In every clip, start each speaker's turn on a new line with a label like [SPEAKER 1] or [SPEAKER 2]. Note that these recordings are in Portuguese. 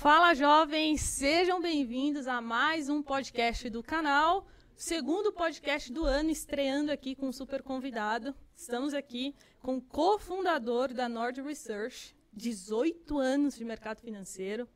[SPEAKER 1] Fala jovens, sejam bem-vindos a mais um podcast do canal, segundo podcast do ano, estreando aqui com um super convidado. Estamos aqui com o cofundador da Nord Research, 18 anos de mercado financeiro,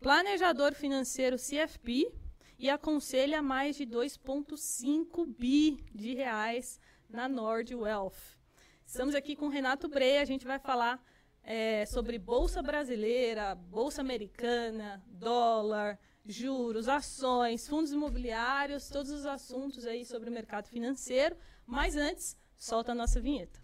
[SPEAKER 1] planejador financeiro CFP e aconselha mais de 2,5 bi de reais na Nord Wealth. Estamos aqui com o Renato Breia, a gente vai falar é, sobre Bolsa Brasileira, Bolsa Americana, dólar, juros, ações, fundos imobiliários, todos os assuntos aí sobre o mercado financeiro. Mas antes, solta a nossa vinheta.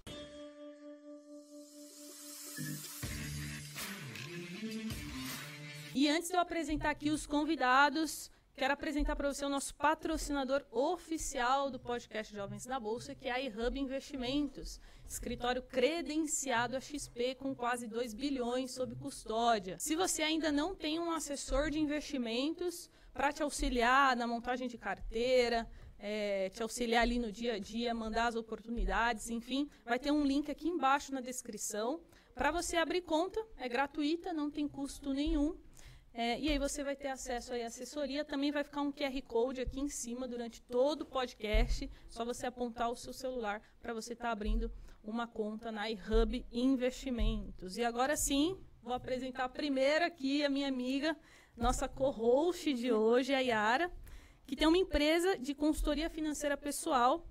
[SPEAKER 1] E antes de eu apresentar aqui os convidados, quero apresentar para você o nosso patrocinador oficial do podcast Jovens da Bolsa, que é a iHub Investimentos, escritório credenciado a XP com quase 2 bilhões sob custódia. Se você ainda não tem um assessor de investimentos para te auxiliar na montagem de carteira, é, te auxiliar ali no dia a dia, mandar as oportunidades, enfim, vai ter um link aqui embaixo na descrição. Para você abrir conta, é gratuita, não tem custo nenhum. É, e aí você vai ter acesso à assessoria. Também vai ficar um QR Code aqui em cima durante todo o podcast. Só você apontar o seu celular para você estar tá abrindo uma conta na iHub Investimentos. E agora sim, vou apresentar primeiro aqui a minha amiga, nossa co-host de hoje, a Yara, que tem uma empresa de consultoria financeira pessoal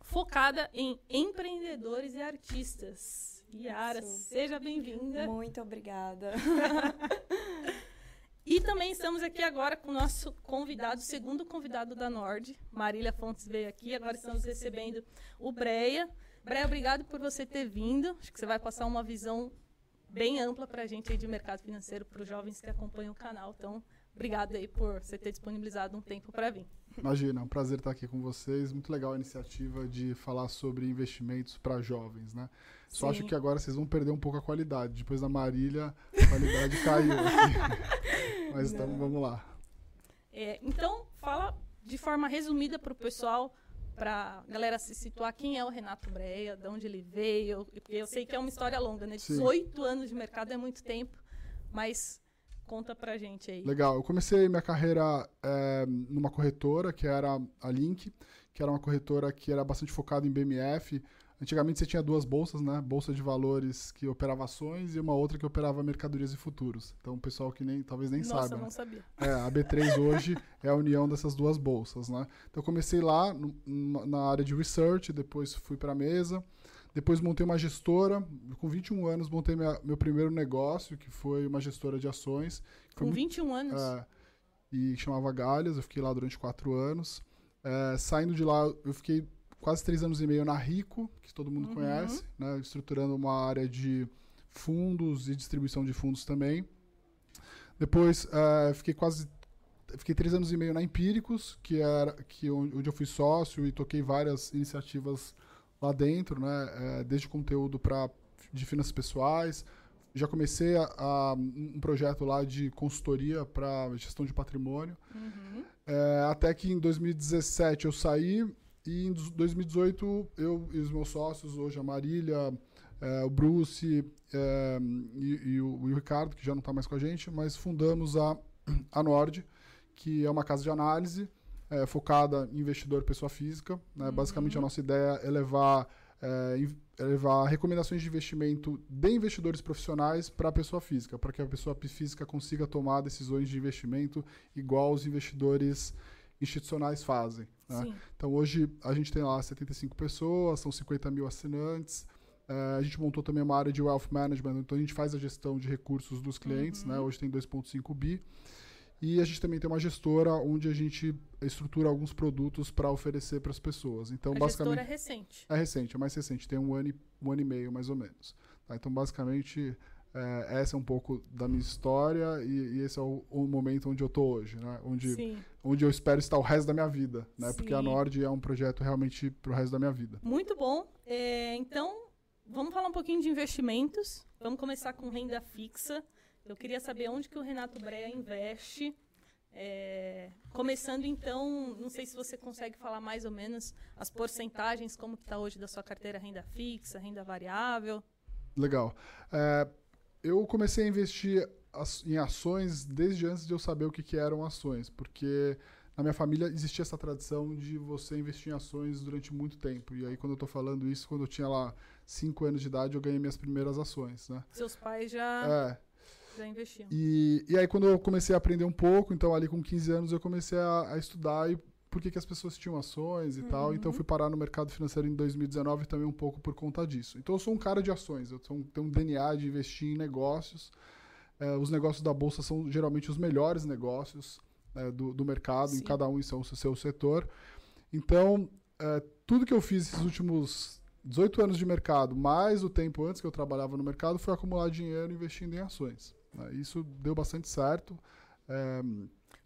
[SPEAKER 1] focada em empreendedores e artistas. Yara, Isso. seja bem-vinda.
[SPEAKER 2] Muito obrigada.
[SPEAKER 1] Também estamos aqui agora com o nosso convidado, segundo convidado da Nord. Marília Fontes veio aqui, agora estamos recebendo o Breia. Breia, obrigado por você ter vindo. Acho que você vai passar uma visão bem ampla para a gente aí de mercado financeiro, para os jovens que acompanham o canal. Então, obrigado aí por você ter disponibilizado um tempo para vir.
[SPEAKER 3] Imagina, é um prazer estar aqui com vocês. Muito legal a iniciativa de falar sobre investimentos para jovens, né? Só Sim. acho que agora vocês vão perder um pouco a qualidade. Depois da Marília, a qualidade caiu aqui. Mas então, vamos lá.
[SPEAKER 1] É, então, fala de forma resumida para o pessoal para galera se situar quem é o Renato Breia, de onde ele veio. Eu sei que é uma história longa, né? 18 Sim. anos de mercado é muito tempo, mas conta pra gente aí.
[SPEAKER 3] Legal. Eu comecei minha carreira é, numa corretora, que era a Link, que era uma corretora que era bastante focada em BMF, Antigamente você tinha duas bolsas, né? Bolsa de valores que operava ações e uma outra que operava mercadorias e futuros. Então, o pessoal que nem talvez nem
[SPEAKER 1] Nossa,
[SPEAKER 3] saiba.
[SPEAKER 1] Nossa, não sabia.
[SPEAKER 3] É, a B3 hoje é a união dessas duas bolsas, né? Então, eu comecei lá no, na área de research, depois fui para a mesa, depois montei uma gestora. Com 21 anos, montei minha, meu primeiro negócio, que foi uma gestora de ações.
[SPEAKER 1] Com 21 anos?
[SPEAKER 3] É, e chamava Galhas. Eu fiquei lá durante quatro anos. É, saindo de lá, eu fiquei quase três anos e meio na Rico, que todo mundo uhum. conhece, né, estruturando uma área de fundos e distribuição de fundos também. Depois uh, fiquei quase fiquei três anos e meio na Empíricos, que era que onde eu fui sócio e toquei várias iniciativas lá dentro, né, uh, desde conteúdo para de finanças pessoais. Já comecei a, a, um projeto lá de consultoria para gestão de patrimônio. Uhum. Uh, até que em 2017 eu saí e em 2018, eu e os meus sócios, hoje a Marília, é, o Bruce é, e, e, o, e, o, Ricardo, que já não está mais com a gente, mas fundamos a, a Nord, que é uma casa de análise é, focada em investidor pessoa física. Né? Uhum. Basicamente, a nossa ideia é levar, é levar recomendações de investimento de investidores profissionais para a pessoa física, para que a pessoa física consiga tomar decisões de investimento igual os investidores institucionais fazem. Né? Então hoje a gente tem lá 75 pessoas, são 50 mil assinantes. Uh, a gente montou também uma área de wealth management, então a gente faz a gestão de recursos dos clientes, né? uhum. né? Hoje tem 2,5 bi. E a gente também tem uma gestora onde a gente estrutura alguns produtos para oferecer para as pessoas. Então,
[SPEAKER 1] a
[SPEAKER 3] basicamente,
[SPEAKER 1] gestora é recente.
[SPEAKER 3] É recente, é mais recente, tem um ano e, um ano e meio mais ou menos. Tá? Então, basicamente, é, essa é um pouco da minha história e, e esse é o, o, momento onde eu tô hoje, né? Onde, onde eu espero estar o resto da minha vida, né? Sim. Porque a Nord é um projeto realmente para o resto da minha vida.
[SPEAKER 1] Muito bom. É, então, vamos falar um pouquinho de investimentos. Vamos começar com renda fixa. Eu queria saber onde que o Renato Breia investe. É, começando então, não sei se você consegue falar mais ou menos as porcentagens, como que está hoje da sua carteira renda fixa, renda variável.
[SPEAKER 3] Legal. É, eu comecei a investir em ações desde antes de eu saber o que, que eram ações, porque na minha família existia essa tradição de você investir em ações durante muito tempo. E aí, quando eu estou falando isso, quando eu tinha lá 5 anos de idade, eu ganhei minhas primeiras ações, né?
[SPEAKER 1] Seus pais já,
[SPEAKER 3] é.
[SPEAKER 1] Já.
[SPEAKER 3] E, e aí, quando eu comecei a aprender um pouco, então ali com 15 anos, eu comecei a, a estudar e por que, que as pessoas tinham ações e uhum. tal. Então, eu fui parar no mercado financeiro em 2019 também um pouco por conta disso. Então, eu sou um cara de ações. Eu sou, tenho um DNA de investir em negócios. É, os negócios da Bolsa são geralmente os melhores negócios é, do, do, mercado, Sim. em cada um em seu, seu setor. Então, é, tudo que eu fiz esses últimos 18 anos de mercado, mais o tempo antes que eu trabalhava no mercado, foi acumular dinheiro investindo em ações. Né? Isso deu bastante certo. É,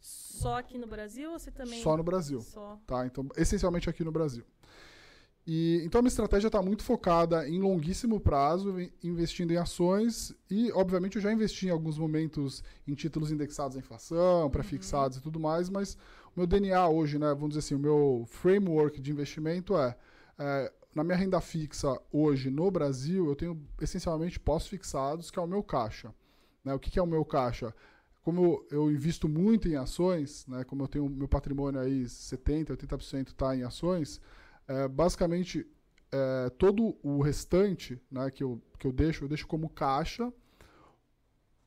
[SPEAKER 1] só aqui no Brasil ou você também?
[SPEAKER 3] Só no Brasil. Só. Tá, então, essencialmente aqui no Brasil. E, então a minha estratégia está muito focada em longuíssimo prazo, investindo em ações e, obviamente, eu já investi em alguns momentos em títulos indexados à inflação, uhum. pré-fixados e tudo mais, mas o meu DNA hoje, né, vamos dizer assim, o meu framework de investimento é, é na minha renda fixa hoje no Brasil, eu tenho essencialmente pós-fixados, que é o meu caixa. Né? O que, que é o meu caixa? como eu, eu, invisto muito em ações, né, como eu tenho meu patrimônio aí 70%, 80% está em ações, é, basicamente é, todo o restante né, que, eu, que eu deixo, eu deixo como caixa,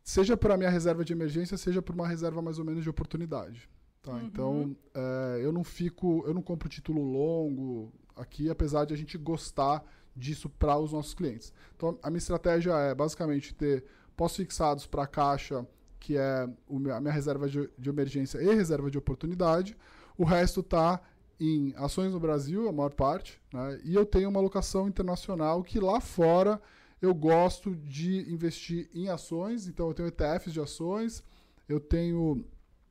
[SPEAKER 3] seja para a minha reserva de emergência, seja para uma reserva mais ou menos de oportunidade. Tá? Uhum. Então, é, eu não fico, eu não compro título longo aqui, apesar de a gente gostar disso para os nossos clientes. Então, a minha estratégia é basicamente ter pós-fixados para caixa que é a minha reserva de, de emergência e reserva de oportunidade. O resto está em ações no Brasil, a maior parte, né? e eu tenho uma alocação internacional que lá fora eu gosto de investir em ações, então eu tenho ETFs de ações, eu tenho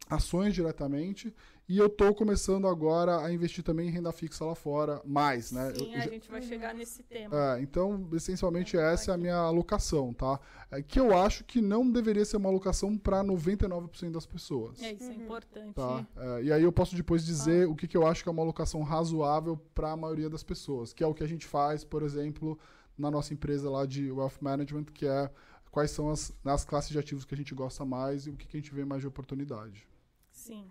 [SPEAKER 3] ações diretamente e eu estou começando agora a investir também em renda fixa lá fora, mais, né?
[SPEAKER 1] Sim,
[SPEAKER 3] eu,
[SPEAKER 1] a gente vai chegar nesse tema.
[SPEAKER 3] É, então, essencialmente, é essa é a minha alocação, tá? É, que eu acho que não deveria ser uma alocação para 99% das pessoas.
[SPEAKER 1] É, isso é uhum. importante.
[SPEAKER 3] Tá? É, e aí eu posso depois dizer ah. o que, que eu acho que é uma alocação razoável para a maioria das pessoas, que é o que a gente faz, por exemplo, na nossa empresa lá de Wealth Management, que é quais são as, as classes de ativos que a gente gosta mais e o que, que a gente vê mais de oportunidade.
[SPEAKER 1] Sim.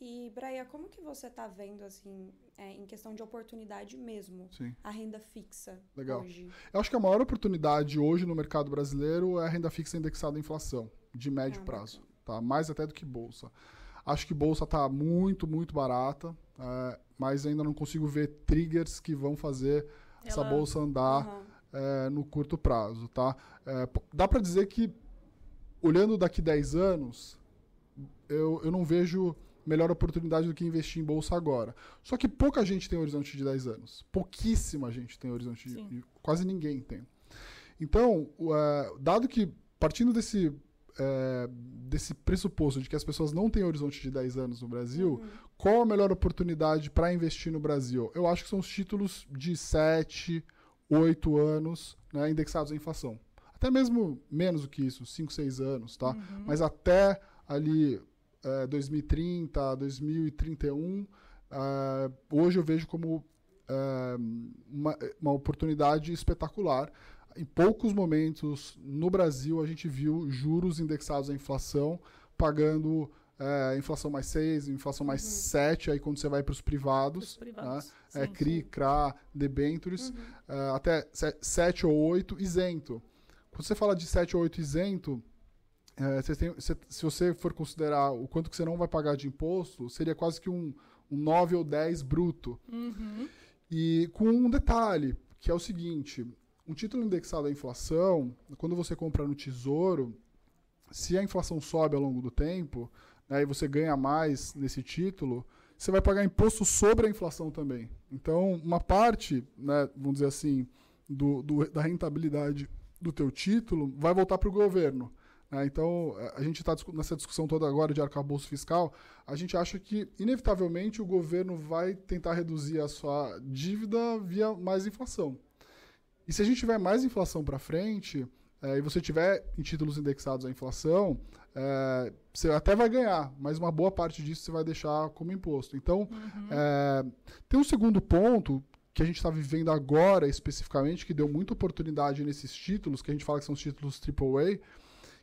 [SPEAKER 2] E, Braia, como que você está vendo, assim, é, em questão de oportunidade mesmo,
[SPEAKER 3] Sim.
[SPEAKER 2] a renda fixa
[SPEAKER 3] Legal.
[SPEAKER 2] hoje?
[SPEAKER 3] Eu acho que a maior oportunidade hoje no mercado brasileiro é a renda fixa indexada à inflação, de médio ah, prazo. Tá? Mais até do que bolsa. Acho que bolsa está muito, muito barata, é, mas ainda não consigo ver triggers que vão fazer Ela... essa bolsa andar uhum. é, no curto prazo. Tá? É, dá para dizer que, olhando daqui 10 anos, eu, eu não vejo melhor oportunidade do que investir em bolsa agora. Só que pouca gente tem horizonte de 10 anos. Pouquíssima gente tem horizonte Sim. de. Quase ninguém tem. Então, uh, dado que, partindo desse, uh, desse pressuposto de que as pessoas não têm horizonte de 10 anos no Brasil, uhum. qual a melhor oportunidade para investir no Brasil? Eu acho que são os títulos de 7, 8 anos né, indexados à inflação. Até mesmo menos do que isso, 5, 6 anos, tá? Uhum. Mas até ali 2030, 2031, uh, hoje eu vejo como uh, uma, uma oportunidade espetacular. Em poucos momentos no Brasil a gente viu juros indexados à inflação pagando é, inflação mais 6, inflação mais uhum. 7, aí quando você vai para os privados, privados. Né? É, sim, é, CRI, sim. CRA, debentures, uhum. é, até 7 ou 8 isento. Quando você fala de 7 ou 8 isento, é, tem, se você for considerar o quanto que você não vai pagar de imposto, seria quase que um, um 9 ou 10 bruto.
[SPEAKER 1] Uhum.
[SPEAKER 3] E com um detalhe, que é o seguinte, um título indexado à inflação, quando você compra no Tesouro, se a inflação sobe ao longo do tempo, né, e você ganha mais nesse título, você vai pagar imposto sobre a inflação também. Então, uma parte, né, vamos dizer assim, do, do da rentabilidade do teu título vai voltar para o governo. Né? então, a gente está nessa discussão toda agora de arcabouço fiscal. A gente acha que, inevitavelmente, o governo vai tentar reduzir a sua dívida via mais inflação. E se a gente tiver mais inflação para frente, é, e você tiver em títulos indexados à inflação, é, você até vai ganhar, mas uma boa parte disso você vai deixar como imposto. Então, uhum. é, tem um segundo ponto que a gente está vivendo agora especificamente, que deu muita oportunidade nesses títulos, que a gente fala que são os títulos AAA,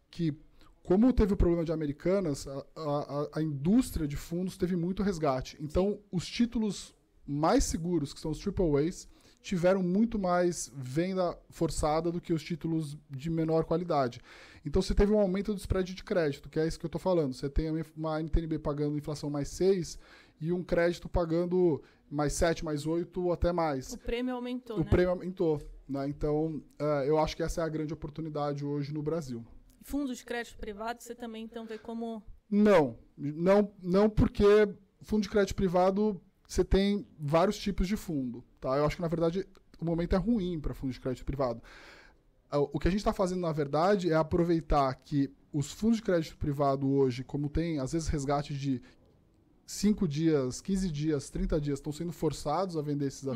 [SPEAKER 3] que, como teve o problema de Americanas, a, a, a indústria de fundos teve muito resgate. Então, Sim. os títulos mais seguros, que são os triple A's, tiveram muito mais venda forçada do que os títulos de menor qualidade. Então você teve um aumento do spread de crédito, que é isso que eu estou falando. Você tem uma NTNB pagando inflação mais 6 e um crédito pagando mais 7, mais 8 ou até mais.
[SPEAKER 1] O prêmio aumentou.
[SPEAKER 3] O
[SPEAKER 1] né?
[SPEAKER 3] prêmio aumentou. Né? Então, uh, eu acho que essa é a grande oportunidade hoje no Brasil.
[SPEAKER 1] Fundos de crédito privado, você também então vê como.
[SPEAKER 3] Não, não, não porque fundo de crédito privado você tem vários tipos de fundo. Tá? Eu acho que, na verdade, o momento é ruim para fundo de crédito privado. O que a gente está fazendo, na verdade, é aproveitar que os fundos de crédito privado hoje, como tem, às vezes, resgate de 5 dias, 15 dias, 30 dias, estão sendo forçados a vender esses uhum.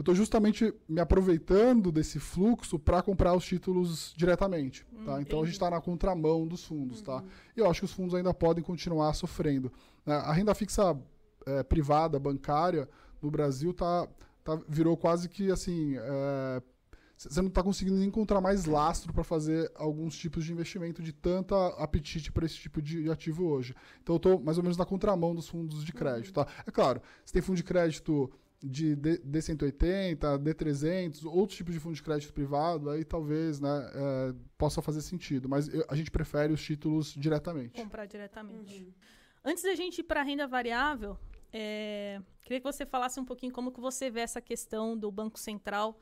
[SPEAKER 3] Eu estou justamente me aproveitando desse fluxo para comprar os títulos diretamente. Tá? então a gente está na contramão dos fundos. Tá? Uhum. Tá? E eu acho que os fundos ainda podem continuar sofrendo. Né? A renda fixa é, privada, bancária, no Brasil tá, tá, virou quase que assim. É, você não está conseguindo encontrar mais lastro para fazer alguns tipos de investimento de tanta apetite para esse tipo de ativo hoje. Então eu estou mais ou menos na contramão dos fundos de crédito. Tá? É claro, você tem fundo de crédito de D180, D300, outros tipos de fundo de crédito privado, aí talvez né, é, possa fazer sentido. Mas eu, a gente prefere os títulos diretamente.
[SPEAKER 1] Comprar diretamente. Uhum. Antes da gente ir para a renda variável, é, queria que você falasse um pouquinho como que você vê essa questão do Banco Central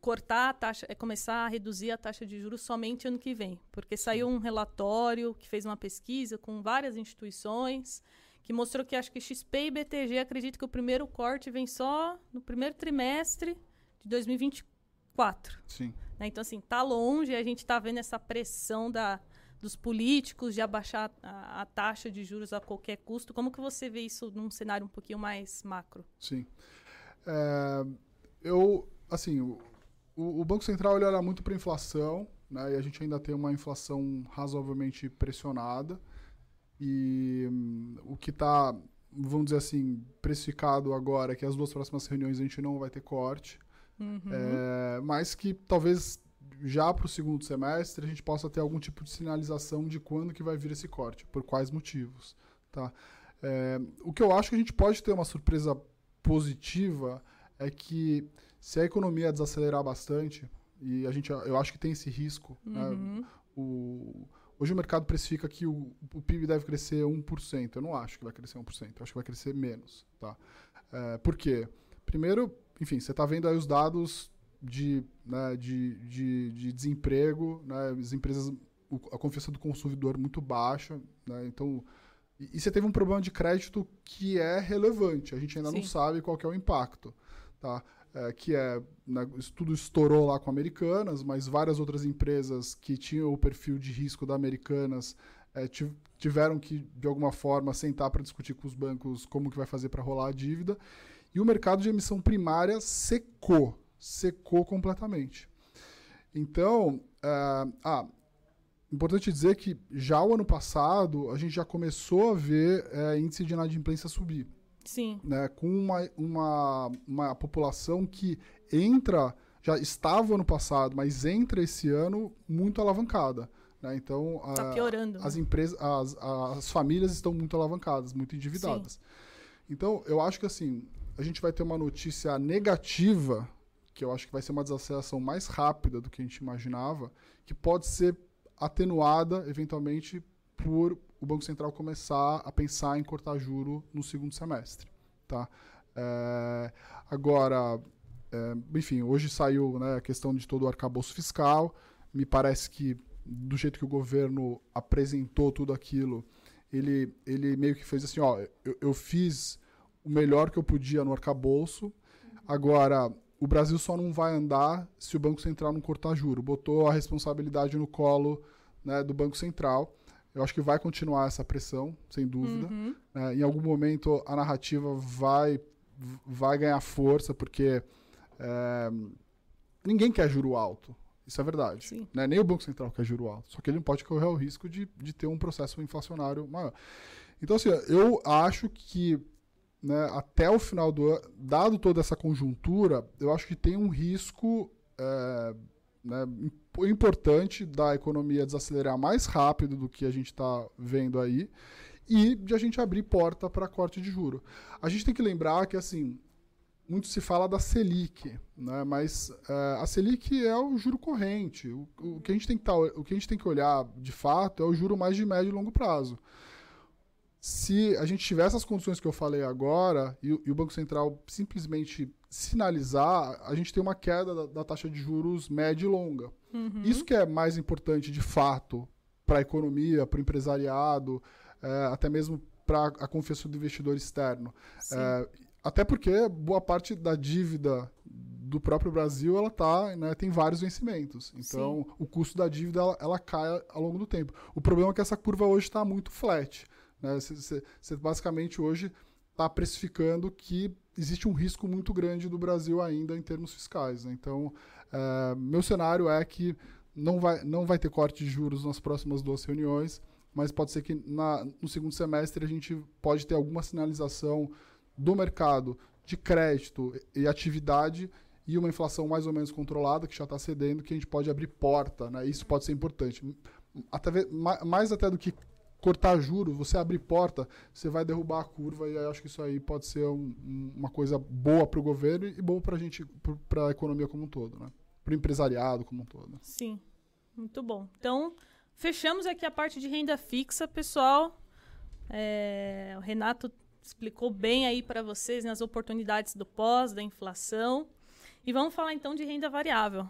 [SPEAKER 1] cortar a taxa, é começar a reduzir a taxa de juros somente ano que vem, porque saiu um relatório que fez uma pesquisa com várias instituições que mostrou que acho que XP e BTG acreditam que o primeiro corte vem só no primeiro trimestre de 2024.
[SPEAKER 3] Sim.
[SPEAKER 1] Né? Então assim, tá longe, a gente está vendo essa pressão da dos políticos de abaixar a, a, taxa de juros a qualquer custo. Como que você vê isso num cenário um pouquinho mais macro?
[SPEAKER 3] Sim. É, eu, assim, o, o, Banco Central ele olha muito para a inflação, né, e a gente ainda tem uma inflação razoavelmente pressionada. E hum, o que está, vamos dizer assim, precificado agora é que as duas próximas reuniões a gente não vai ter corte. Uhum. É, mas que talvez já para o segundo semestre a gente possa ter algum tipo de sinalização de quando que vai vir esse corte, por quais motivos. Tá? É, o que eu acho que a gente pode ter uma surpresa positiva é que se a economia desacelerar bastante, e a gente, eu acho que tem esse risco, né? uhum. né? o, hoje o mercado precifica que o, o, PIB deve crescer 1%. Eu não acho que vai crescer 1%, eu acho que vai crescer menos. Tá? É, por quê? Primeiro, enfim, você está vendo aí os dados de, né, de, de, de, desemprego, né, as empresas, a confiança do consumidor muito baixa, né, então e, e, você teve um problema de crédito que é relevante, a gente ainda Sim. não sabe qual é o impacto, tá? É, que é, né, tudo estourou lá com Americanas, mas várias outras empresas que tinham o perfil de risco da Americanas é, tiveram que, de alguma forma, sentar para discutir com os bancos como que vai fazer para rolar a dívida. E o mercado de emissão primária secou secou completamente. Então, uh, ah, importante dizer que já o ano passado a gente já começou a ver uh, índice de inadimplência subir.
[SPEAKER 1] Sim.
[SPEAKER 3] Né, com uma, uma, uma população que entra, já estava ano passado, mas entra esse ano muito alavancada. Né? Então,
[SPEAKER 1] tá piorando,
[SPEAKER 3] as né? empresas, as, as famílias estão muito alavancadas, muito endividadas. Sim. Então, eu acho que assim, a gente vai ter uma notícia negativa que eu acho que vai ser uma desaceleração mais rápida do que a gente imaginava, que pode ser atenuada, eventualmente, por o Banco Central começar a pensar em cortar juro no segundo semestre. Tá? É, agora, é, enfim, hoje saiu né, a questão de todo o arcabouço fiscal. Me parece que, do jeito que o governo apresentou tudo aquilo, ele, ele meio que fez assim: ó, eu, eu fiz o melhor que eu podia no arcabouço. Agora, o Brasil só não vai andar se o Banco Central não cortar juro. Botou a responsabilidade no colo né, do Banco Central. Eu acho que vai continuar essa pressão, sem dúvida. Uhum. É, em algum momento a narrativa vai, vai ganhar força, porque é, ninguém quer juro alto. Isso é verdade. Né? Nem o Banco Central quer juro alto. Só que ele não pode correr o risco de, de ter um processo inflacionário maior. Então, assim, eu acho que né, até o final do ano, dado toda essa conjuntura, eu acho que tem um risco é, né, importante da economia desacelerar mais rápido do que a gente está vendo aí e de a gente abrir porta para corte de juro. A gente tem que lembrar que assim muito se fala da Selic, né? mas é, a Selic é o juro corrente. O, o, que a gente tem que tá, o que a gente tem que olhar, de fato, é o juro mais de médio e longo prazo. Se a gente tiver essas condições que eu falei agora e, e o Banco Central simplesmente sinalizar, a gente tem uma queda da, da taxa de juros média e longa. Uhum. Isso que é mais importante, de fato, para a economia, para o empresariado, é, até mesmo para a confiança do investidor externo. É, até porque boa parte da dívida do próprio Brasil ela tá, né, tem vários vencimentos. Então, Sim. o custo da dívida ela, ela, cai ao longo do tempo. O problema é que essa curva hoje está muito flat. Você né? basicamente hoje está precificando que existe um risco muito grande do Brasil ainda em termos fiscais. Né? Então, é, meu cenário é que não vai, não vai ter corte de juros nas próximas duas reuniões, mas pode ser que na, no segundo semestre a gente pode ter alguma sinalização do mercado de crédito e atividade e uma inflação mais ou menos controlada, que já está cedendo, que a gente pode abrir porta. Né? Isso pode ser importante. Até, mais até do que cortar juros, você abrir porta, você vai derrubar a curva e acho que isso aí pode ser um, uma coisa boa para o governo e boa para a gente, para a economia como um todo, né? para o empresariado como um todo.
[SPEAKER 1] Sim, muito bom. Então, fechamos aqui a parte de renda fixa, pessoal. É, o Renato explicou bem aí para vocês né, as oportunidades do pós, da inflação. E vamos falar então de renda variável.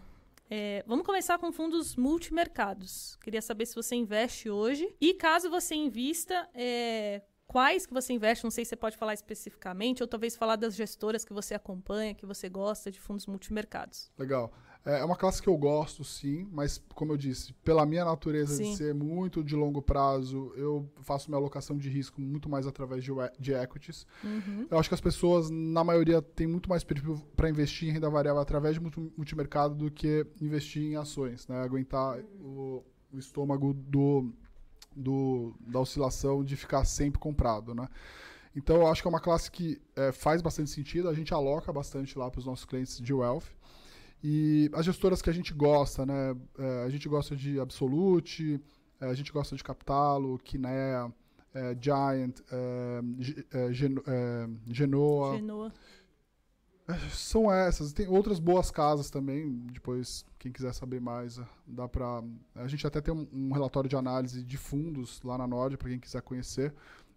[SPEAKER 1] É, vamos começar com fundos multimercados. Queria saber se você investe hoje e caso você invista, é, quais que você investe, não sei se você pode falar especificamente, ou talvez falar das gestoras que você acompanha, que você gosta de fundos multimercados.
[SPEAKER 3] Legal. É, é uma classe que eu gosto, sim, mas, como eu disse, pela minha natureza
[SPEAKER 1] sim.
[SPEAKER 3] de ser muito de longo prazo, eu faço minha alocação de risco muito mais através de, de equities.
[SPEAKER 1] Uhum.
[SPEAKER 3] Eu acho que as pessoas, na maioria, têm muito mais perfil para investir em renda variável através de multimercado do que investir em ações, né? Aguentar o, o estômago do, do, da oscilação de ficar sempre comprado, né? Então, eu acho que é uma classe que é, faz bastante sentido. A gente aloca bastante lá para os nossos clientes de wealth. E as gestoras que a gente gosta, né? É, a gente gosta de Absolute, é, a gente gosta de Capitalo, Kinea, é, Giant, é, é, é, Genoa.
[SPEAKER 1] Genoa.
[SPEAKER 3] São essas. Tem outras boas casas também. Depois, quem quiser saber mais, dá para. A gente até tem um, um, relatório de análise de fundos lá na Nord, para quem quiser conhecer.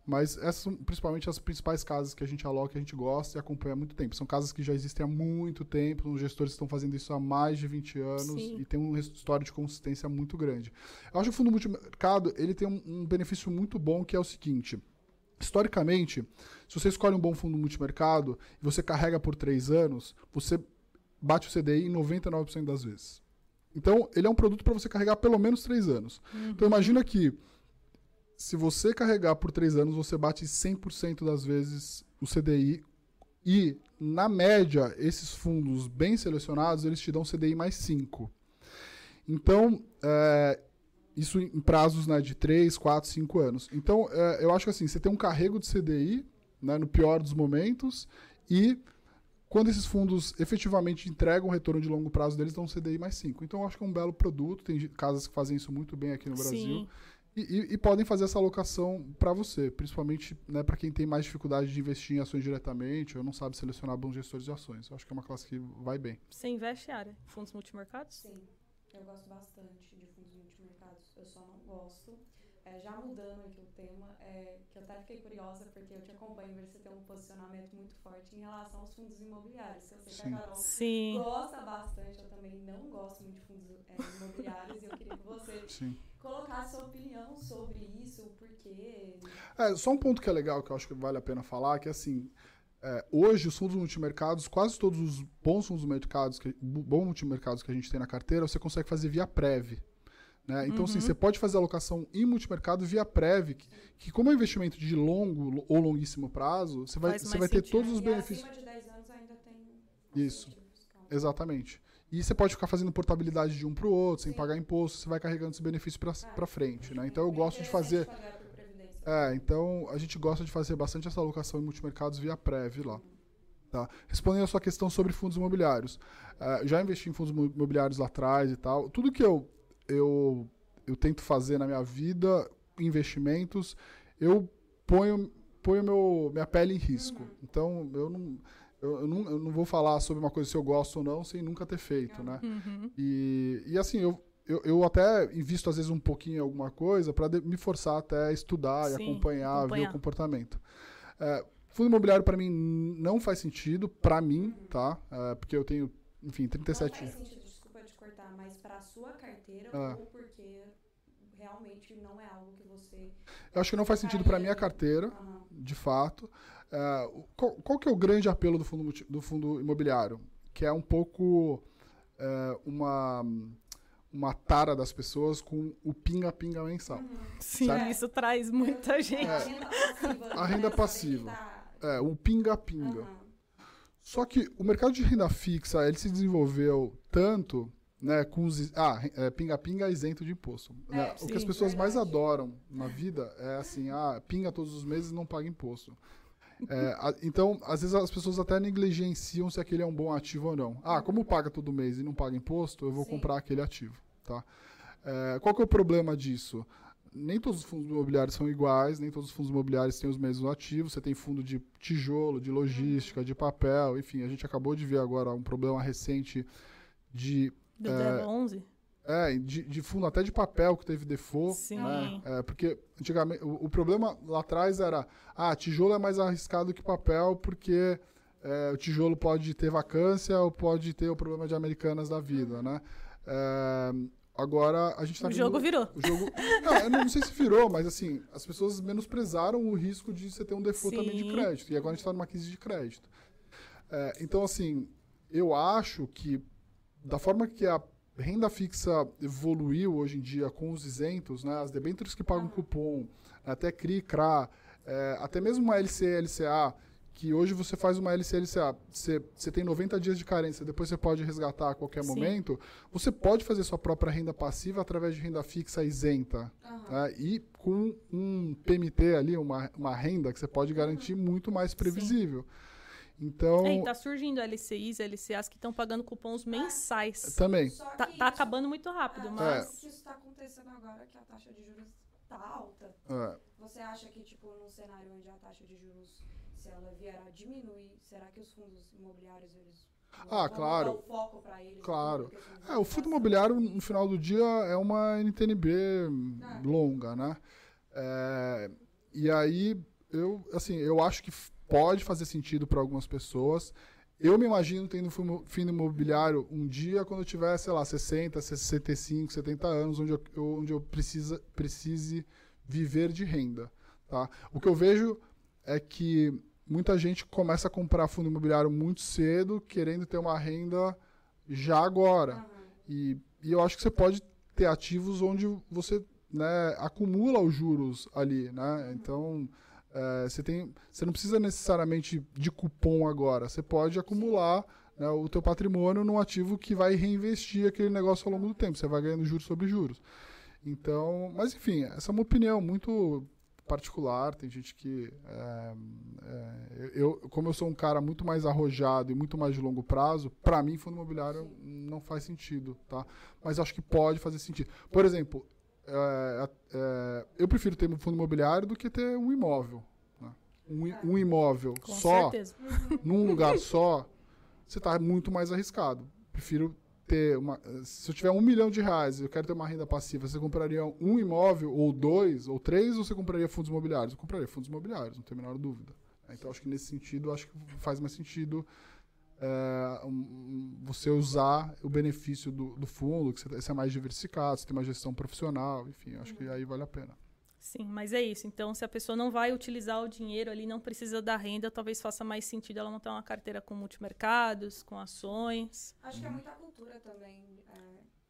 [SPEAKER 3] Mas essas são principalmente as principais casas que a gente aloca, que a gente gosta e acompanha há muito tempo. São casas que já existem há muito tempo, os gestores estão fazendo isso há mais de 20 anos
[SPEAKER 1] Sim.
[SPEAKER 3] e tem uma história de consistência muito grande. Eu acho que o fundo multimercado ele tem um, um benefício muito bom que é o seguinte. Historicamente, se você escolhe um bom fundo multimercado e você carrega por três anos, você bate o CDI em 99% das vezes. Então, ele é um produto para você carregar pelo menos três anos.
[SPEAKER 1] Uhum.
[SPEAKER 3] Então, imagina que se você carregar por três anos, você bate 100% das vezes o CDI. E, na média, esses fundos bem selecionados, eles te dão CDI mais 5. Então, é, isso em prazos né, de 3, 4, 5 anos. Então, é, eu acho que assim, você tem um carrego de CDI, né, no pior dos momentos, e quando esses fundos efetivamente entregam um retorno de longo prazo deles, dão um CDI mais 5. Então, eu acho que é um belo produto. Tem casas que fazem isso muito bem aqui no Brasil.
[SPEAKER 1] Sim.
[SPEAKER 3] E, e, e, podem fazer essa alocação para você, principalmente né, para quem tem mais dificuldade de investir em ações diretamente ou não sabe selecionar bons gestores de ações. Eu acho que é uma classe que vai bem.
[SPEAKER 1] Você investe, área fundos multimercados?
[SPEAKER 2] Sim, eu gosto bastante de fundos multimercados. Eu só não gosto. É, já mudando aqui o tema, é, que eu até fiquei curiosa, porque eu te acompanho ver você tem um posicionamento muito forte em relação aos fundos imobiliários. Eu sei
[SPEAKER 3] Sim.
[SPEAKER 2] que a Carol
[SPEAKER 1] Sim.
[SPEAKER 2] gosta bastante, eu também não gosto muito de fundos é, imobiliários, e eu queria que você
[SPEAKER 3] Sim.
[SPEAKER 2] Colocar sua opinião sobre isso, porque.
[SPEAKER 3] É, só um ponto que é legal, que eu acho que vale a pena falar, que assim, é, hoje os fundos multimercados, quase todos os bons fundos multimercados, que, bons multimercados que a gente tem na carteira, você consegue fazer via Prev. Né? Então, assim,
[SPEAKER 1] Uhum.
[SPEAKER 3] você pode fazer alocação em multimercado via Prev, que, que como é um investimento de longo ou longuíssimo prazo, você vai, você vai ter todos os benefícios.
[SPEAKER 2] acima de 10 anos ainda tem.
[SPEAKER 3] Isso. Exatamente. E você pode ficar fazendo portabilidade de um para o outro, sem
[SPEAKER 2] Sim.
[SPEAKER 3] pagar imposto, você vai carregando esse benefício para
[SPEAKER 2] Ah,
[SPEAKER 3] frente. Né?
[SPEAKER 2] Sim,
[SPEAKER 3] Então, eu
[SPEAKER 2] é
[SPEAKER 3] gosto de fazer. É, então a gente gosta de fazer bastante essa alocação em multimercados via Prev lá. Tá? Respondendo a sua questão sobre fundos imobiliários. É, já investi em fundos mo- imobiliários lá atrás e tal. Tudo que eu eu, eu tento fazer na minha vida, investimentos, eu ponho, ponho meu, minha pele em risco.
[SPEAKER 2] Uhum.
[SPEAKER 3] Então, eu não, eu, eu não, eu não vou falar sobre uma coisa se eu gosto ou não, sem nunca ter feito, né?
[SPEAKER 1] Uhum.
[SPEAKER 3] E, e assim, eu, eu, eu até invisto às vezes um pouquinho em alguma coisa para me forçar até a estudar e
[SPEAKER 1] Sim,
[SPEAKER 3] acompanhar, ver
[SPEAKER 1] acompanhar.
[SPEAKER 3] o comportamento. É, fundo imobiliário para mim não faz sentido, para mim, tá? É, porque eu tenho, enfim,
[SPEAKER 2] Não
[SPEAKER 3] 37
[SPEAKER 2] faz sentido, desculpa te cortar, mas para a sua carteira
[SPEAKER 3] Ah.
[SPEAKER 2] ou porque realmente não é algo que você.
[SPEAKER 3] Eu acho que não faz sentido para minha carteira,
[SPEAKER 2] Aham.
[SPEAKER 3] de fato. É, o- qual, qual que é o grande apelo do fundo, do fundo imobiliário? Que é um pouco é, uma, uma tara das pessoas com o pinga-pinga mensal.
[SPEAKER 1] Sim,
[SPEAKER 3] Certo?
[SPEAKER 1] isso traz muita gente.
[SPEAKER 2] A renda passiva.
[SPEAKER 3] A renda
[SPEAKER 2] né,
[SPEAKER 3] passiva.
[SPEAKER 2] tá-
[SPEAKER 3] É, o pinga-pinga.
[SPEAKER 2] Aham.
[SPEAKER 3] Só que o mercado de renda fixa, ele se desenvolveu tanto, né, com os... Ah, é, pinga-pinga isento de imposto. né? o que
[SPEAKER 1] sim,
[SPEAKER 3] as pessoas mais
[SPEAKER 2] verdade.
[SPEAKER 3] adoram na vida é assim, ah, pinga todos os meses e não paga imposto. É, a- então, às vezes as pessoas até negligenciam se aquele é um bom ativo ou não. Ah, como paga todo mês e não paga imposto, eu vou
[SPEAKER 2] Sim.
[SPEAKER 3] comprar aquele ativo, tá? É, qual que é o problema disso? Nem todos os fundos imobiliários são iguais, nem todos os fundos imobiliários têm os mesmos ativos. Você tem fundo de tijolo, de logística, de papel, enfim. A gente acabou de ver agora um problema recente de,
[SPEAKER 1] Do 011?
[SPEAKER 3] É, de, de fundo até de papel que teve default.
[SPEAKER 1] Sim.
[SPEAKER 3] né? É, porque antigamente o, o problema lá atrás era ah, tijolo é mais arriscado que papel porque é, o tijolo pode ter vacância ou pode ter o problema de americanas da vida, né? É, agora a gente tá
[SPEAKER 1] O
[SPEAKER 3] vendo-
[SPEAKER 1] jogo virou.
[SPEAKER 3] o jogo. Não, eu não sei se virou, mas assim, as pessoas menosprezaram o risco de você ter um default também de
[SPEAKER 1] Sim.
[SPEAKER 3] crédito. E agora a gente está numa crise de crédito. É, então, assim, eu acho que da forma que a renda fixa evoluiu hoje em dia com os isentos, né, as debêntures que pagam cupom, até CRI, CRA, é, até mesmo uma LCE, LCA, que hoje você faz uma LCE, LCA, você, você tem 90 dias de carência, depois você pode resgatar a qualquer
[SPEAKER 1] Sim.
[SPEAKER 3] momento, você pode fazer sua própria renda passiva através de renda fixa isenta. Né, E com um PMT ali, uma, uma renda que você pode garantir muito mais previsível. Então,
[SPEAKER 1] É, e tá surgindo LCIs, LCAs que estão pagando cupons mensais.
[SPEAKER 3] também.
[SPEAKER 1] Tá, tá
[SPEAKER 2] isso-
[SPEAKER 1] acabando muito rápido,
[SPEAKER 2] Ah,
[SPEAKER 1] mas.
[SPEAKER 2] Isso está acontecendo agora que a taxa de juros está alta.
[SPEAKER 3] é,
[SPEAKER 2] Você acha que, tipo, num cenário onde a taxa de juros, se ela vier a diminuir, será que os fundos imobiliários, eles
[SPEAKER 3] Ah,
[SPEAKER 2] vão
[SPEAKER 3] claro.
[SPEAKER 2] dar o foco para eles?
[SPEAKER 3] Claro. É, o fundo imobiliário, no final do dia, é uma NTNB
[SPEAKER 2] Ah.
[SPEAKER 3] longa, né? É, e aí, eu, assim, eu acho que pode fazer sentido para algumas pessoas. Eu me imagino tendo fundo fundo imobiliário um dia quando eu tiver, sei lá, 60, 65, 70 anos, onde eu, onde eu precisa, precise viver de renda, tá? O que eu vejo é que muita gente começa a comprar fundo imobiliário muito cedo, querendo ter uma renda já agora.
[SPEAKER 2] Aham.
[SPEAKER 3] E, e eu acho que você pode ter ativos onde você né, acumula os juros ali, né? Então é, você tem, você não precisa necessariamente de cupom agora. Você pode acumular né, o teu patrimônio num ativo que vai reinvestir aquele negócio ao longo do tempo. Você vai ganhando juros sobre juros. Então, mas enfim, essa é uma opinião muito particular. Tem gente que é, é, eu, como eu sou um cara muito mais arrojado e muito mais de longo prazo, para mim fundo imobiliário não faz sentido, tá? Mas acho que pode fazer sentido. Por exemplo, é, é, eu prefiro ter um fundo imobiliário do que ter um imóvel. né? Um, um imóvel
[SPEAKER 1] Com
[SPEAKER 3] só,
[SPEAKER 1] certeza.
[SPEAKER 3] num lugar só, você está muito mais arriscado. Prefiro ter uma. Se eu tiver um milhão de reais e eu quero ter uma renda passiva, você compraria um imóvel, ou dois, ou três, ou você compraria fundos imobiliários? Eu compraria fundos imobiliários, não tenho a menor dúvida. Então acho que nesse sentido, acho que faz mais sentido é, um- você usar o benefício do, do fundo, que você, você é mais diversificado, você tem uma gestão profissional, enfim, acho que aí vale a pena.
[SPEAKER 1] Sim, mas é isso. Então, se a pessoa não vai utilizar o dinheiro ali, não precisa da renda, talvez faça mais sentido ela montar uma carteira com multimercados, com ações.
[SPEAKER 2] Acho que é muita cultura também.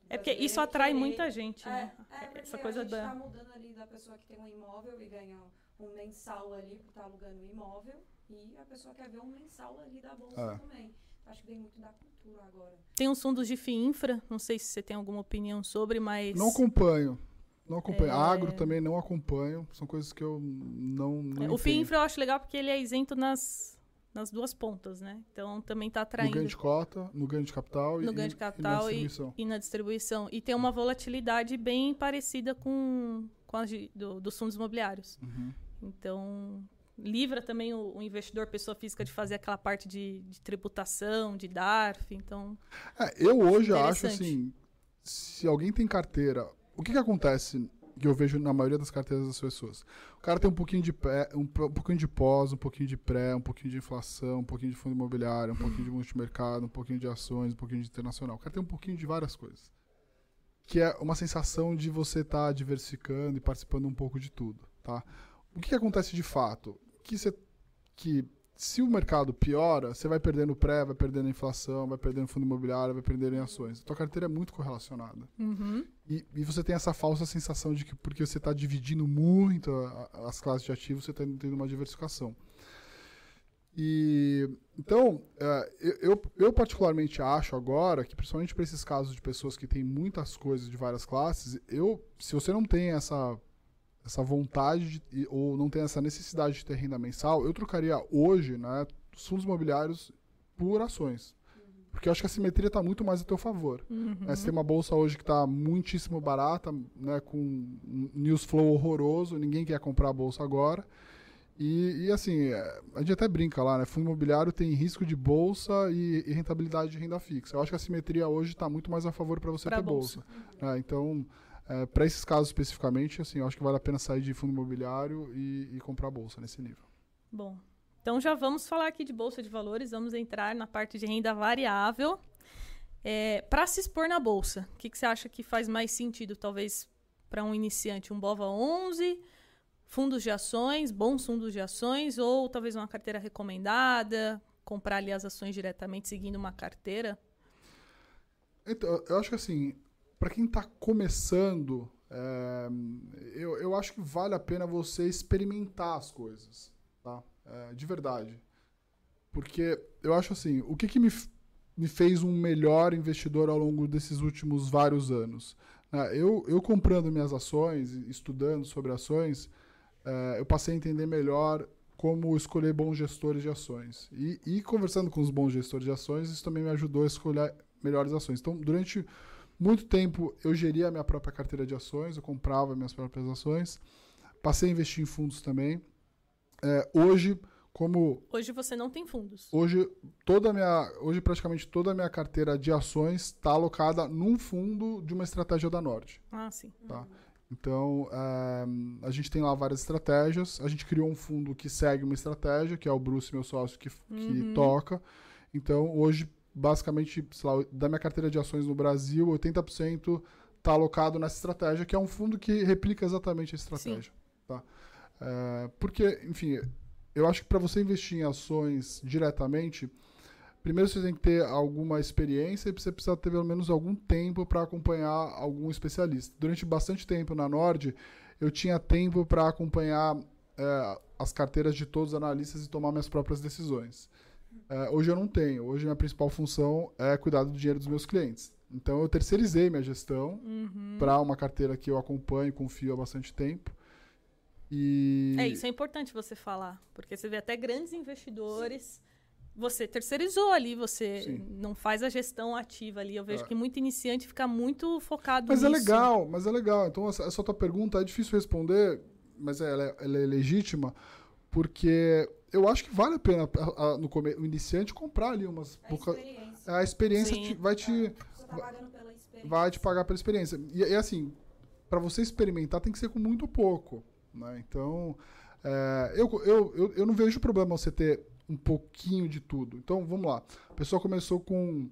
[SPEAKER 1] É porque
[SPEAKER 2] brasileira
[SPEAKER 1] isso atrai
[SPEAKER 2] querer-
[SPEAKER 1] muita gente,
[SPEAKER 2] É,
[SPEAKER 1] né?
[SPEAKER 2] é porque
[SPEAKER 1] Essa coisa
[SPEAKER 2] a gente
[SPEAKER 1] da.
[SPEAKER 2] tá mudando ali da pessoa que tem um imóvel e ganha um mensal ali por estar alugando um imóvel e a pessoa quer ver um mensal ali da bolsa
[SPEAKER 3] É.
[SPEAKER 2] também. Acho que vem muito da cultura agora.
[SPEAKER 1] Tem uns fundos de FIINFRA, não sei se você tem alguma opinião sobre, mas.
[SPEAKER 3] Não acompanho. Não acompanho.
[SPEAKER 1] É.
[SPEAKER 3] Agro também não acompanho. São coisas que eu não. não
[SPEAKER 1] É, o. FIINFRA eu acho legal porque ele é isento nas, nas duas pontas, né? Então também está
[SPEAKER 3] No
[SPEAKER 1] atraindo
[SPEAKER 3] ganho de cota, no ganho de capital e,
[SPEAKER 1] no ganho de
[SPEAKER 3] e- e na
[SPEAKER 1] capital e,
[SPEAKER 3] distribuição.
[SPEAKER 1] e na distribuição. E tem uma volatilidade bem parecida com, com a de- do- dos fundos imobiliários.
[SPEAKER 3] Uhum.
[SPEAKER 1] Então, livra também o, o investidor, pessoa física, de fazer aquela parte de, de tributação, de DARF. Então,
[SPEAKER 3] É, eu hoje acho assim, se alguém tem carteira, o que que acontece que eu vejo na maioria das carteiras das pessoas? O cara tem um pouquinho de pré, um, um pouquinho de pós, um pouquinho de pré, um pouquinho de inflação, um pouquinho de fundo imobiliário, um pouquinho de multimercado, um pouquinho de ações, um pouquinho de internacional. O cara tem um pouquinho de várias coisas. Que é uma sensação de você estar diversificando e participando um pouco de tudo, tá? O que, que acontece de fato? Que você que se o mercado piora, você vai perdendo pré, vai perdendo inflação, vai perdendo fundo imobiliário, vai perdendo em ações. A tua carteira é muito correlacionada.
[SPEAKER 1] uhum,
[SPEAKER 3] E, e você tem essa falsa sensação de que porque você está dividindo muito a- a- as classes de ativos, você está tendo uma diversificação. E então, é, eu, eu, eu particularmente acho agora que, principalmente para esses casos de pessoas que têm muitas coisas de várias classes, eu, se você não tem essa essa vontade de- ou não tem essa necessidade de ter renda mensal, eu trocaria hoje, né, os fundos imobiliários por ações. Porque eu acho que a simetria está muito mais a teu favor.
[SPEAKER 1] uhum.
[SPEAKER 3] né? Você tem uma bolsa hoje que está muitíssimo barata, né, com um news flow horroroso, ninguém quer comprar a bolsa agora. E, e, assim, é, a gente até brinca lá, né? Fundo imobiliário tem risco de bolsa e, e rentabilidade de renda fixa. Eu acho que a simetria hoje está muito mais a favor para você
[SPEAKER 1] Pra
[SPEAKER 3] ter
[SPEAKER 1] bolsa.
[SPEAKER 3] bolsa. né? Então, para esses casos especificamente, assim, eu acho que vale a pena sair de fundo imobiliário e, e comprar bolsa nesse nível.
[SPEAKER 1] Bom, então já vamos falar aqui de Bolsa de Valores, vamos entrar na parte de renda variável. para se expor na Bolsa, o que, que você acha que faz mais sentido, talvez, para um iniciante? Um BOVA 11, fundos de ações, bons fundos de ações, ou talvez uma carteira recomendada, comprar ali as ações diretamente seguindo uma carteira?
[SPEAKER 3] Então, eu acho que assim, para quem está começando, é, eu, eu acho que vale a pena você experimentar as coisas, tá? É, de verdade. Porque eu acho assim, o que, que me, me fez um melhor investidor ao longo desses últimos vários anos? né? eu, eu comprando minhas ações, estudando sobre ações, é, eu passei a entender melhor como escolher bons gestores de ações. E, e conversando com os bons gestores de ações, isso também me ajudou a escolher melhores ações. Então, durante muito tempo, eu geria a minha própria carteira de ações, eu comprava minhas próprias ações, passei a investir em fundos também. É, hoje, como
[SPEAKER 1] Hoje você não tem fundos.
[SPEAKER 3] hoje toda minha, hoje praticamente toda a minha carteira de ações está alocada num fundo de uma estratégia da Nord.
[SPEAKER 1] Ah, sim.
[SPEAKER 3] Tá. Então, eh, a gente tem lá várias estratégias. A gente criou um fundo que segue uma estratégia, que é o Bruce, meu sócio, que, que
[SPEAKER 1] Uhum.
[SPEAKER 3] toca. Então, hoje, basicamente, sei lá, da minha carteira de ações no Brasil, 80% está alocado nessa estratégia, que é um fundo que replica exatamente a estratégia. Tá? Eh, porque, enfim, eu acho que para você investir em ações diretamente, primeiro você tem que ter alguma experiência e você precisa ter pelo menos algum tempo para acompanhar algum especialista. Durante bastante tempo na Nord, eu tinha tempo para acompanhar eh, as carteiras de todos os analistas e tomar minhas próprias decisões. Eh, hoje eu não tenho. Hoje minha principal função é cuidar do dinheiro dos meus clientes. Então eu terceirizei minha gestão
[SPEAKER 1] Uhum.
[SPEAKER 3] para uma carteira que eu acompanho e confio há bastante tempo. E
[SPEAKER 1] É, isso é importante você falar, porque você vê até grandes investidores, você terceirizou ali, você
[SPEAKER 3] Sim.
[SPEAKER 1] não faz a gestão ativa ali. Eu vejo
[SPEAKER 3] É.
[SPEAKER 1] que muito iniciante fica muito focado
[SPEAKER 3] Mas é
[SPEAKER 1] nisso.
[SPEAKER 3] legal, mas é legal. Então, essa, essa tua pergunta é difícil responder, mas ela é, ela é legítima, porque eu acho que vale a pena a- a- no come, o iniciante comprar ali umas.
[SPEAKER 2] A
[SPEAKER 3] pouca-
[SPEAKER 2] experiência.
[SPEAKER 3] a experiência te- vai te
[SPEAKER 2] Você tá experiência.
[SPEAKER 3] vai te pagar pela experiência. E, e assim, para você experimentar tem que ser com muito pouco, né? Então, é, eu, eu, eu, eu não vejo problema você ter um pouquinho de tudo. Então, vamos lá. A pessoa começou com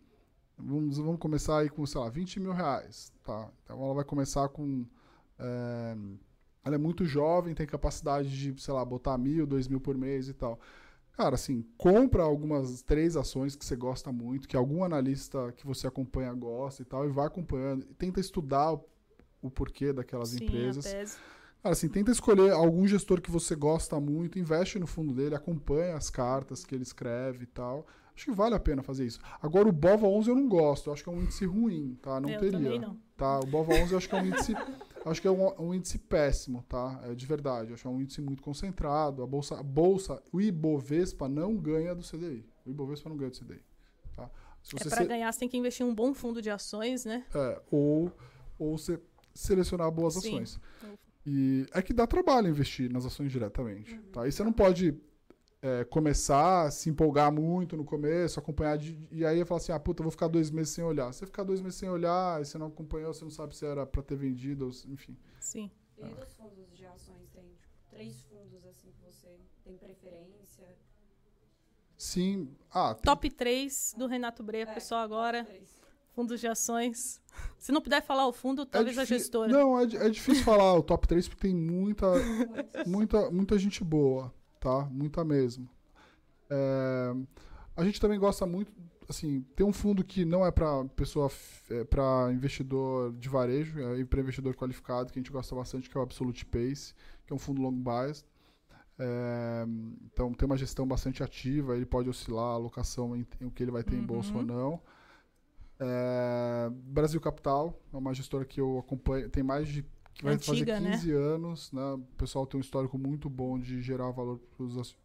[SPEAKER 3] vamos, vamos começar aí com, sei lá, 20 mil reais, tá? Então, ela vai começar com é, ela é muito jovem, tem capacidade de, sei lá, botar mil, dois mil por mês e tal. Cara, assim, compra algumas três ações que você gosta muito, que algum analista que você acompanha gosta e tal, e vai acompanhando. E tenta estudar o, o porquê daquelas
[SPEAKER 1] Sim,
[SPEAKER 3] empresas.
[SPEAKER 1] a tese.
[SPEAKER 3] Cara, assim, tenta escolher algum gestor que você gosta muito, investe no fundo dele, acompanha as cartas que ele escreve e tal. Acho que vale a pena fazer isso. Agora, o BOVA 11 eu não gosto, eu acho que é um índice ruim, tá? Não
[SPEAKER 1] eu
[SPEAKER 3] teria.
[SPEAKER 1] não.
[SPEAKER 3] Tá? O BOVA 11 eu acho que é um índice Acho que é um, um, índice péssimo, tá? É de verdade. Acho que é um índice muito concentrado. A bolsa, a bolsa, o Ibovespa não ganha do CDI. O Ibovespa não ganha do CDI. Tá?
[SPEAKER 1] É para se... ganhar, você tem que investir em um bom fundo de ações, né?
[SPEAKER 3] É, ou, ou você selecionar boas Sim. ações. E é que dá trabalho investir nas ações diretamente. Uhum. Tá? E você não pode é, começar, se empolgar muito no começo, acompanhar, de, e aí falar assim, ah, puta, vou ficar dois meses sem olhar. Você ficar dois meses sem olhar, e você não acompanhou, você não sabe se era para ter vendido, ou, enfim.
[SPEAKER 1] Sim.
[SPEAKER 2] E dos fundos de ações, tem tipo, três fundos assim que você tem preferência?
[SPEAKER 3] Sim. Ah, tem...
[SPEAKER 1] Top 3 do Renato Breia, é, pessoal, agora. Fundos de ações. Se não puder falar o fundo, talvez é a gestora.
[SPEAKER 3] Não, é, é difícil falar o top 3 porque tem muita, muita, muita gente boa tá? Muita mesmo. É, a gente também gosta muito, assim, tem um fundo que não é para pessoa, é para investidor de varejo, é para investidor qualificado, que a gente gosta bastante, que é o Absolute Pace, que é um fundo long biased. É, então tem uma gestão bastante ativa, ele pode oscilar a alocação em, em o que ele vai ter uhum. em bolsa ou uhum. não. É, Brasil Capital é uma gestora que eu acompanho, tem mais de que vai Antiga, fazer 15 né? anos. Né? O pessoal tem um histórico muito bom de gerar valor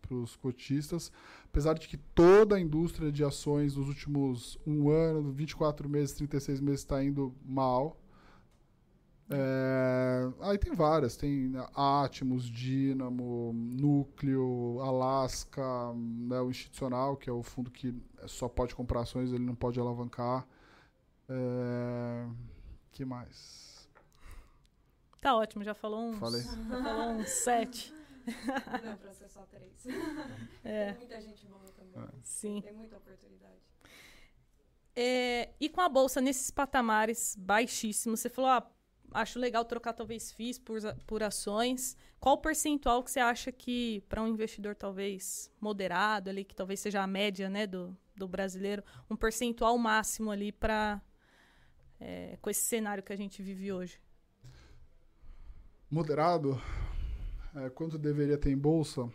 [SPEAKER 3] para os cotistas. Apesar de que toda a indústria de ações nos últimos um ano, 24 meses, 36 meses está indo mal. É, aí tem várias, tem Atmos, Dynamo, Núcleo, Alaska, né, o institucional, que é o fundo que só pode comprar ações, ele não pode alavancar. É, que mais?
[SPEAKER 1] Tá ótimo, já falou uns. Falei. Já falou uns sete.
[SPEAKER 2] Não, pra ser só três.
[SPEAKER 1] É.
[SPEAKER 2] Tem muita gente boa também. É.
[SPEAKER 1] Sim.
[SPEAKER 2] Tem muita oportunidade.
[SPEAKER 1] É, e com a bolsa nesses patamares baixíssimos, você falou, ah, acho legal trocar talvez FIIs por, por ações. Qual o percentual que você acha que, para um investidor talvez moderado ali, que talvez seja a média né, do, do brasileiro, um percentual máximo ali para é, com esse cenário que a gente vive hoje?
[SPEAKER 3] Moderado, é, quanto deveria ter em bolsa,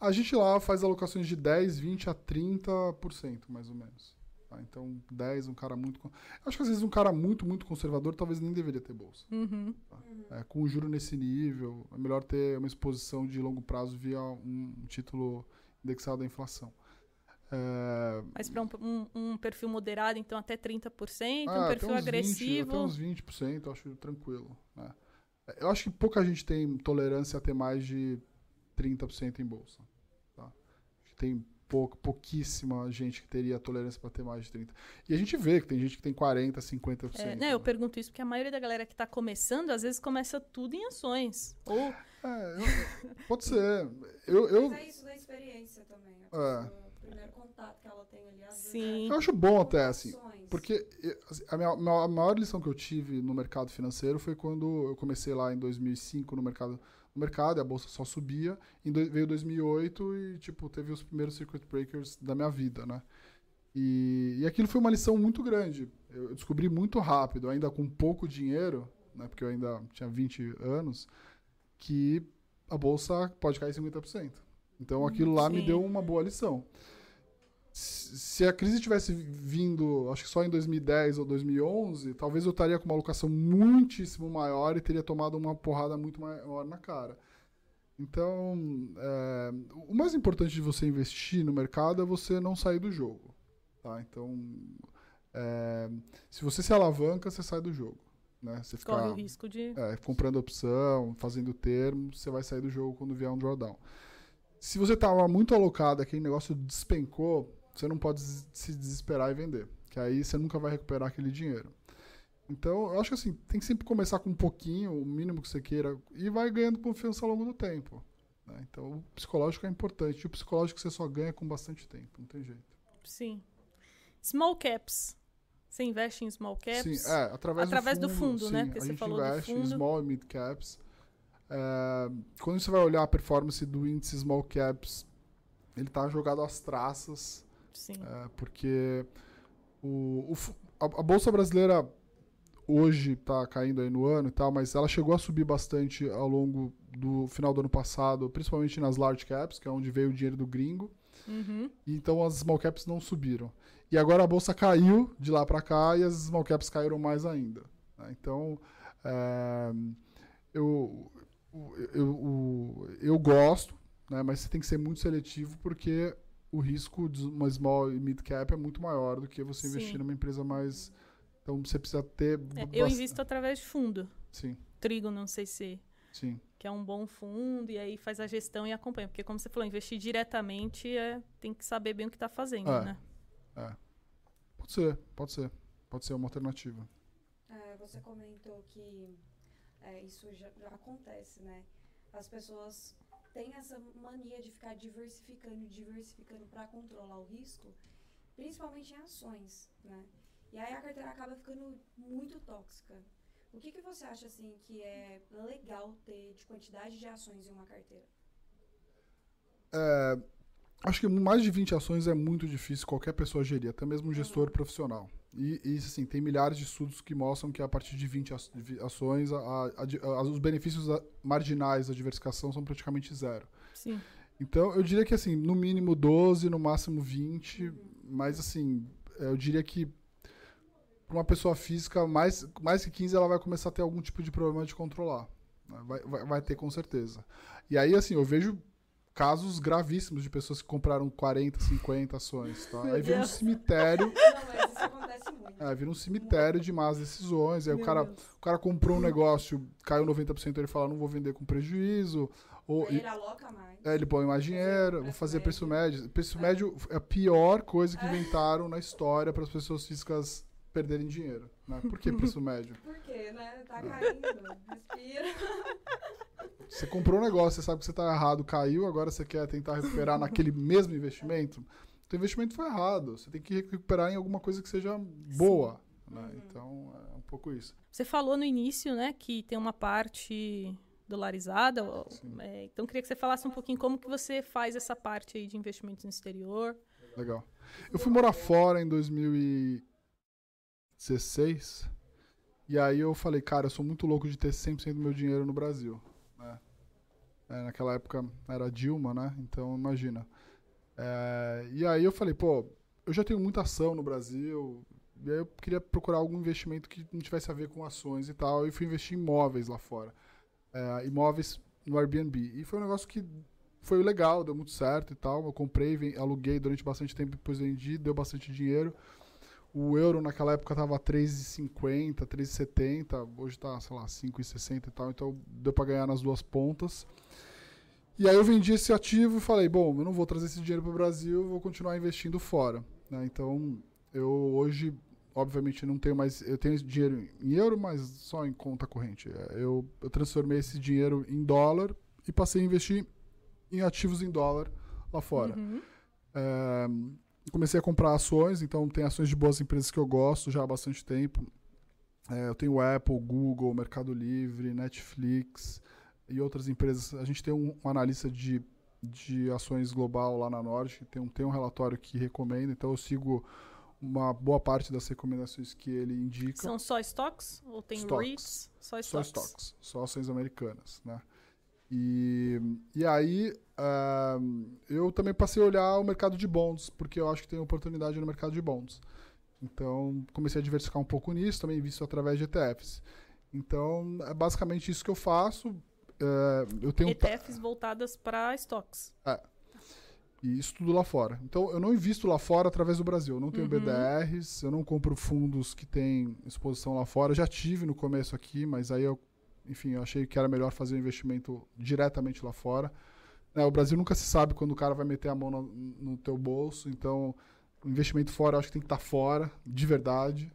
[SPEAKER 3] a gente lá faz alocações de 10, 20 a 30%, mais ou menos. Tá? Então, 10, um cara muito. Acho que às vezes um cara muito, muito conservador talvez nem deveria ter bolsa.
[SPEAKER 1] Uhum.
[SPEAKER 3] Tá? É, com o juro nesse nível, é melhor ter uma exposição de longo prazo via um título indexado à inflação. É...
[SPEAKER 1] Mas para um, um, um, perfil moderado, então até 30%, ah, um perfil agressivo.
[SPEAKER 3] 20, até uns 20%, acho tranquilo. Né? Eu acho que pouca gente tem tolerância a ter mais de 30% em bolsa. Tá? Tem pouca, pouquíssima gente que teria tolerância para ter mais de 30%. E a gente vê que tem gente que tem 40%, 50%. É,
[SPEAKER 1] né, eu pergunto isso porque a maioria da galera que está começando, às vezes começa tudo em ações. Ou...
[SPEAKER 3] É, eu, pode ser. Eu, eu...
[SPEAKER 2] Mas é isso da experiência também. A é primeiro contato que ela tem ali. Às
[SPEAKER 1] Sim.
[SPEAKER 3] É eu acho bom até, assim. Porque assim, a, minha, a maior lição que eu tive no mercado financeiro foi quando eu comecei lá em 2005 no mercado no mercado, e a bolsa só subia. Em do, veio 2008 e, tipo, teve os primeiros circuit breakers da minha vida, né? E, e aquilo foi uma lição muito grande. Eu descobri muito rápido, ainda com pouco dinheiro, né? Porque eu ainda tinha 20 anos, que a bolsa pode cair 50%. Então aquilo lá Sim. me deu uma boa lição se a crise tivesse vindo, acho que só em 2010 ou 2011, talvez eu estaria com uma alocação muitíssimo maior e teria tomado uma porrada muito maior na cara. Então, é, o mais importante de você investir no mercado é você não sair do jogo. Tá? Então, é, se você se alavanca, você sai do jogo. Né? Você
[SPEAKER 1] ficar, Corre o risco de...
[SPEAKER 3] É, comprando opção, fazendo termo, você vai sair do jogo quando vier um drawdown. Se você estava muito alocado, aquele negócio despencou, você não pode se desesperar e vender, que aí você nunca vai recuperar aquele dinheiro. Então, eu acho que assim, tem que sempre começar com um pouquinho, o mínimo que você queira, e vai ganhando confiança ao longo do tempo. Né? Então, o psicológico é importante. E o psicológico você só ganha com bastante tempo, não tem jeito.
[SPEAKER 1] Sim. Small caps. Você investe em small caps?
[SPEAKER 3] Sim, é, através,
[SPEAKER 1] através
[SPEAKER 3] do fundo,
[SPEAKER 1] do fundo né? Porque
[SPEAKER 3] você
[SPEAKER 1] falou
[SPEAKER 3] investe
[SPEAKER 1] do fundo.
[SPEAKER 3] em small e mid caps. É, quando você vai olhar a performance do índice small caps, ele está jogado às traças
[SPEAKER 1] Sim.
[SPEAKER 3] É, porque o, o a, a, Bolsa Brasileira hoje está caindo aí no ano e tal, mas ela chegou a subir bastante ao longo do final do ano passado, principalmente nas large caps, que é onde veio o dinheiro do gringo.
[SPEAKER 1] Uhum.
[SPEAKER 3] Então as small caps não subiram. E agora a bolsa caiu de lá para cá e as small caps caíram mais ainda. Né? Então É, eu, eu, eu, eu gosto, né, mas você tem que ser muito seletivo porque o risco de uma small e mid cap é muito maior do que você investir
[SPEAKER 1] Sim.
[SPEAKER 3] numa empresa mais. Então você precisa ter.
[SPEAKER 1] É, eu invisto através de fundo.
[SPEAKER 3] Sim,
[SPEAKER 1] Trigo, não sei se
[SPEAKER 3] sim.
[SPEAKER 1] que é um bom fundo e aí faz a gestão e acompanha, porque como você falou, investir diretamente é, tem que saber bem o que está fazendo,
[SPEAKER 3] É.
[SPEAKER 1] né?
[SPEAKER 3] Pode ser, pode ser. Pode ser uma alternativa.
[SPEAKER 2] É, você comentou que é, isso já, já acontece, né? As pessoas têm essa mania de ficar diversificando, diversificando para controlar o risco, principalmente em ações, né? E aí a carteira acaba ficando muito tóxica. O que, que você acha assim que é legal ter de quantidade de ações em uma carteira?
[SPEAKER 3] É, acho que mais de 20 ações é muito difícil qualquer pessoa gerir, até mesmo um gestor profissional. E, e, assim, tem milhares de estudos que mostram que a partir de 20 aç- de vi- ações, a- a- a os benefícios marginais da diversificação são praticamente zero.
[SPEAKER 1] Sim.
[SPEAKER 3] Então, eu diria que, assim, no mínimo 12, no máximo 20, mas, assim, eu diria que para uma pessoa física, mais, mais que 15, ela vai começar a ter algum tipo de problema de controlar. né? Vai, vai, vai ter, com certeza. E aí, assim, eu vejo casos gravíssimos de pessoas que compraram 40, 50 ações, tá?
[SPEAKER 1] Meu
[SPEAKER 3] Aí vira um cemitério,
[SPEAKER 2] Não, mas isso acontece muito.
[SPEAKER 3] é, vira um cemitério de más decisões. Aí o
[SPEAKER 1] Meu
[SPEAKER 3] cara,
[SPEAKER 1] Deus.
[SPEAKER 3] o cara comprou um negócio, caiu 90%, ele fala, não vou vender com prejuízo. Ou,
[SPEAKER 2] ele aloca mais.
[SPEAKER 3] é, ele põe mais dinheiro, vou fazer preço médio. Preço médio é a pior coisa que inventaram na história para as pessoas físicas perderem dinheiro. Né? Por que preço médio?
[SPEAKER 2] Por quê, né? Tá caindo. Respira.
[SPEAKER 3] Você comprou um negócio, você sabe que você está errado, caiu, agora você quer tentar recuperar naquele mesmo investimento. O teu investimento foi errado. Você tem que recuperar em alguma coisa que seja boa. né? Então, é um pouco isso.
[SPEAKER 1] Você falou no início, né, que tem uma parte dolarizada. é, então, queria que você falasse um pouquinho como que você faz essa parte aí de investimentos no exterior.
[SPEAKER 3] Legal. Eu fui morar fora em 2016. E aí eu falei, cara, eu sou muito louco de ter 100% do meu dinheiro no Brasil. né? É, naquela época era Dilma, né? Então imagina. É, e aí eu falei, pô, eu já tenho muita ação no Brasil. E aí eu queria procurar algum investimento que não tivesse a ver com ações e tal. E fui investir em imóveis lá fora. É, imóveis no Airbnb. E foi um negócio que foi legal, deu muito certo e tal. Eu comprei, aluguei durante bastante tempo, depois vendi, deu bastante dinheiro. O euro naquela época tava 3,50, 3,70, hoje tá, sei lá, 5,60 e tal, então deu para ganhar nas duas pontas. E aí eu vendi esse ativo e falei, bom, eu não vou trazer esse dinheiro para o Brasil, vou continuar investindo fora. né? Então, eu hoje, obviamente, não tenho mais, eu tenho esse dinheiro em euro, mas só em conta corrente. Eu, eu transformei esse dinheiro em dólar e passei a investir em ativos em dólar lá fora.
[SPEAKER 1] Uhum.
[SPEAKER 3] É, comecei a comprar ações, então tem ações de boas empresas que eu gosto já há bastante tempo. É, eu tenho Apple, Google, Mercado Livre, Netflix e outras empresas. A gente tem um, um analista de, de ações global lá na Norte, tem um, tem um relatório que recomenda, então eu sigo uma boa parte das recomendações que ele indica.
[SPEAKER 1] São só stocks ou tem
[SPEAKER 3] Stocks.
[SPEAKER 1] REITs? Só
[SPEAKER 3] Só
[SPEAKER 1] stocks.
[SPEAKER 3] stocks, só ações americanas, né? E, e aí ah, eu também passei a olhar o mercado de bonds, porque eu acho que tem oportunidade no mercado de bonds. Então comecei a diversificar um pouco nisso, também visto através de ETFs. Então é basicamente isso que eu faço. É, eu tenho
[SPEAKER 1] ETFs voltadas para stocks.
[SPEAKER 3] e isso tudo lá fora. Então, eu não invisto lá fora através do Brasil. Eu não tenho
[SPEAKER 1] Uhum.
[SPEAKER 3] BDRs, eu não compro fundos que têm exposição lá fora. Eu já tive no começo aqui, mas aí eu, enfim, eu achei que era melhor fazer o investimento diretamente lá fora. Né, o Brasil nunca se sabe quando o cara vai meter a mão no, no teu bolso. Então, o investimento fora eu acho que tem que estar fora, de verdade.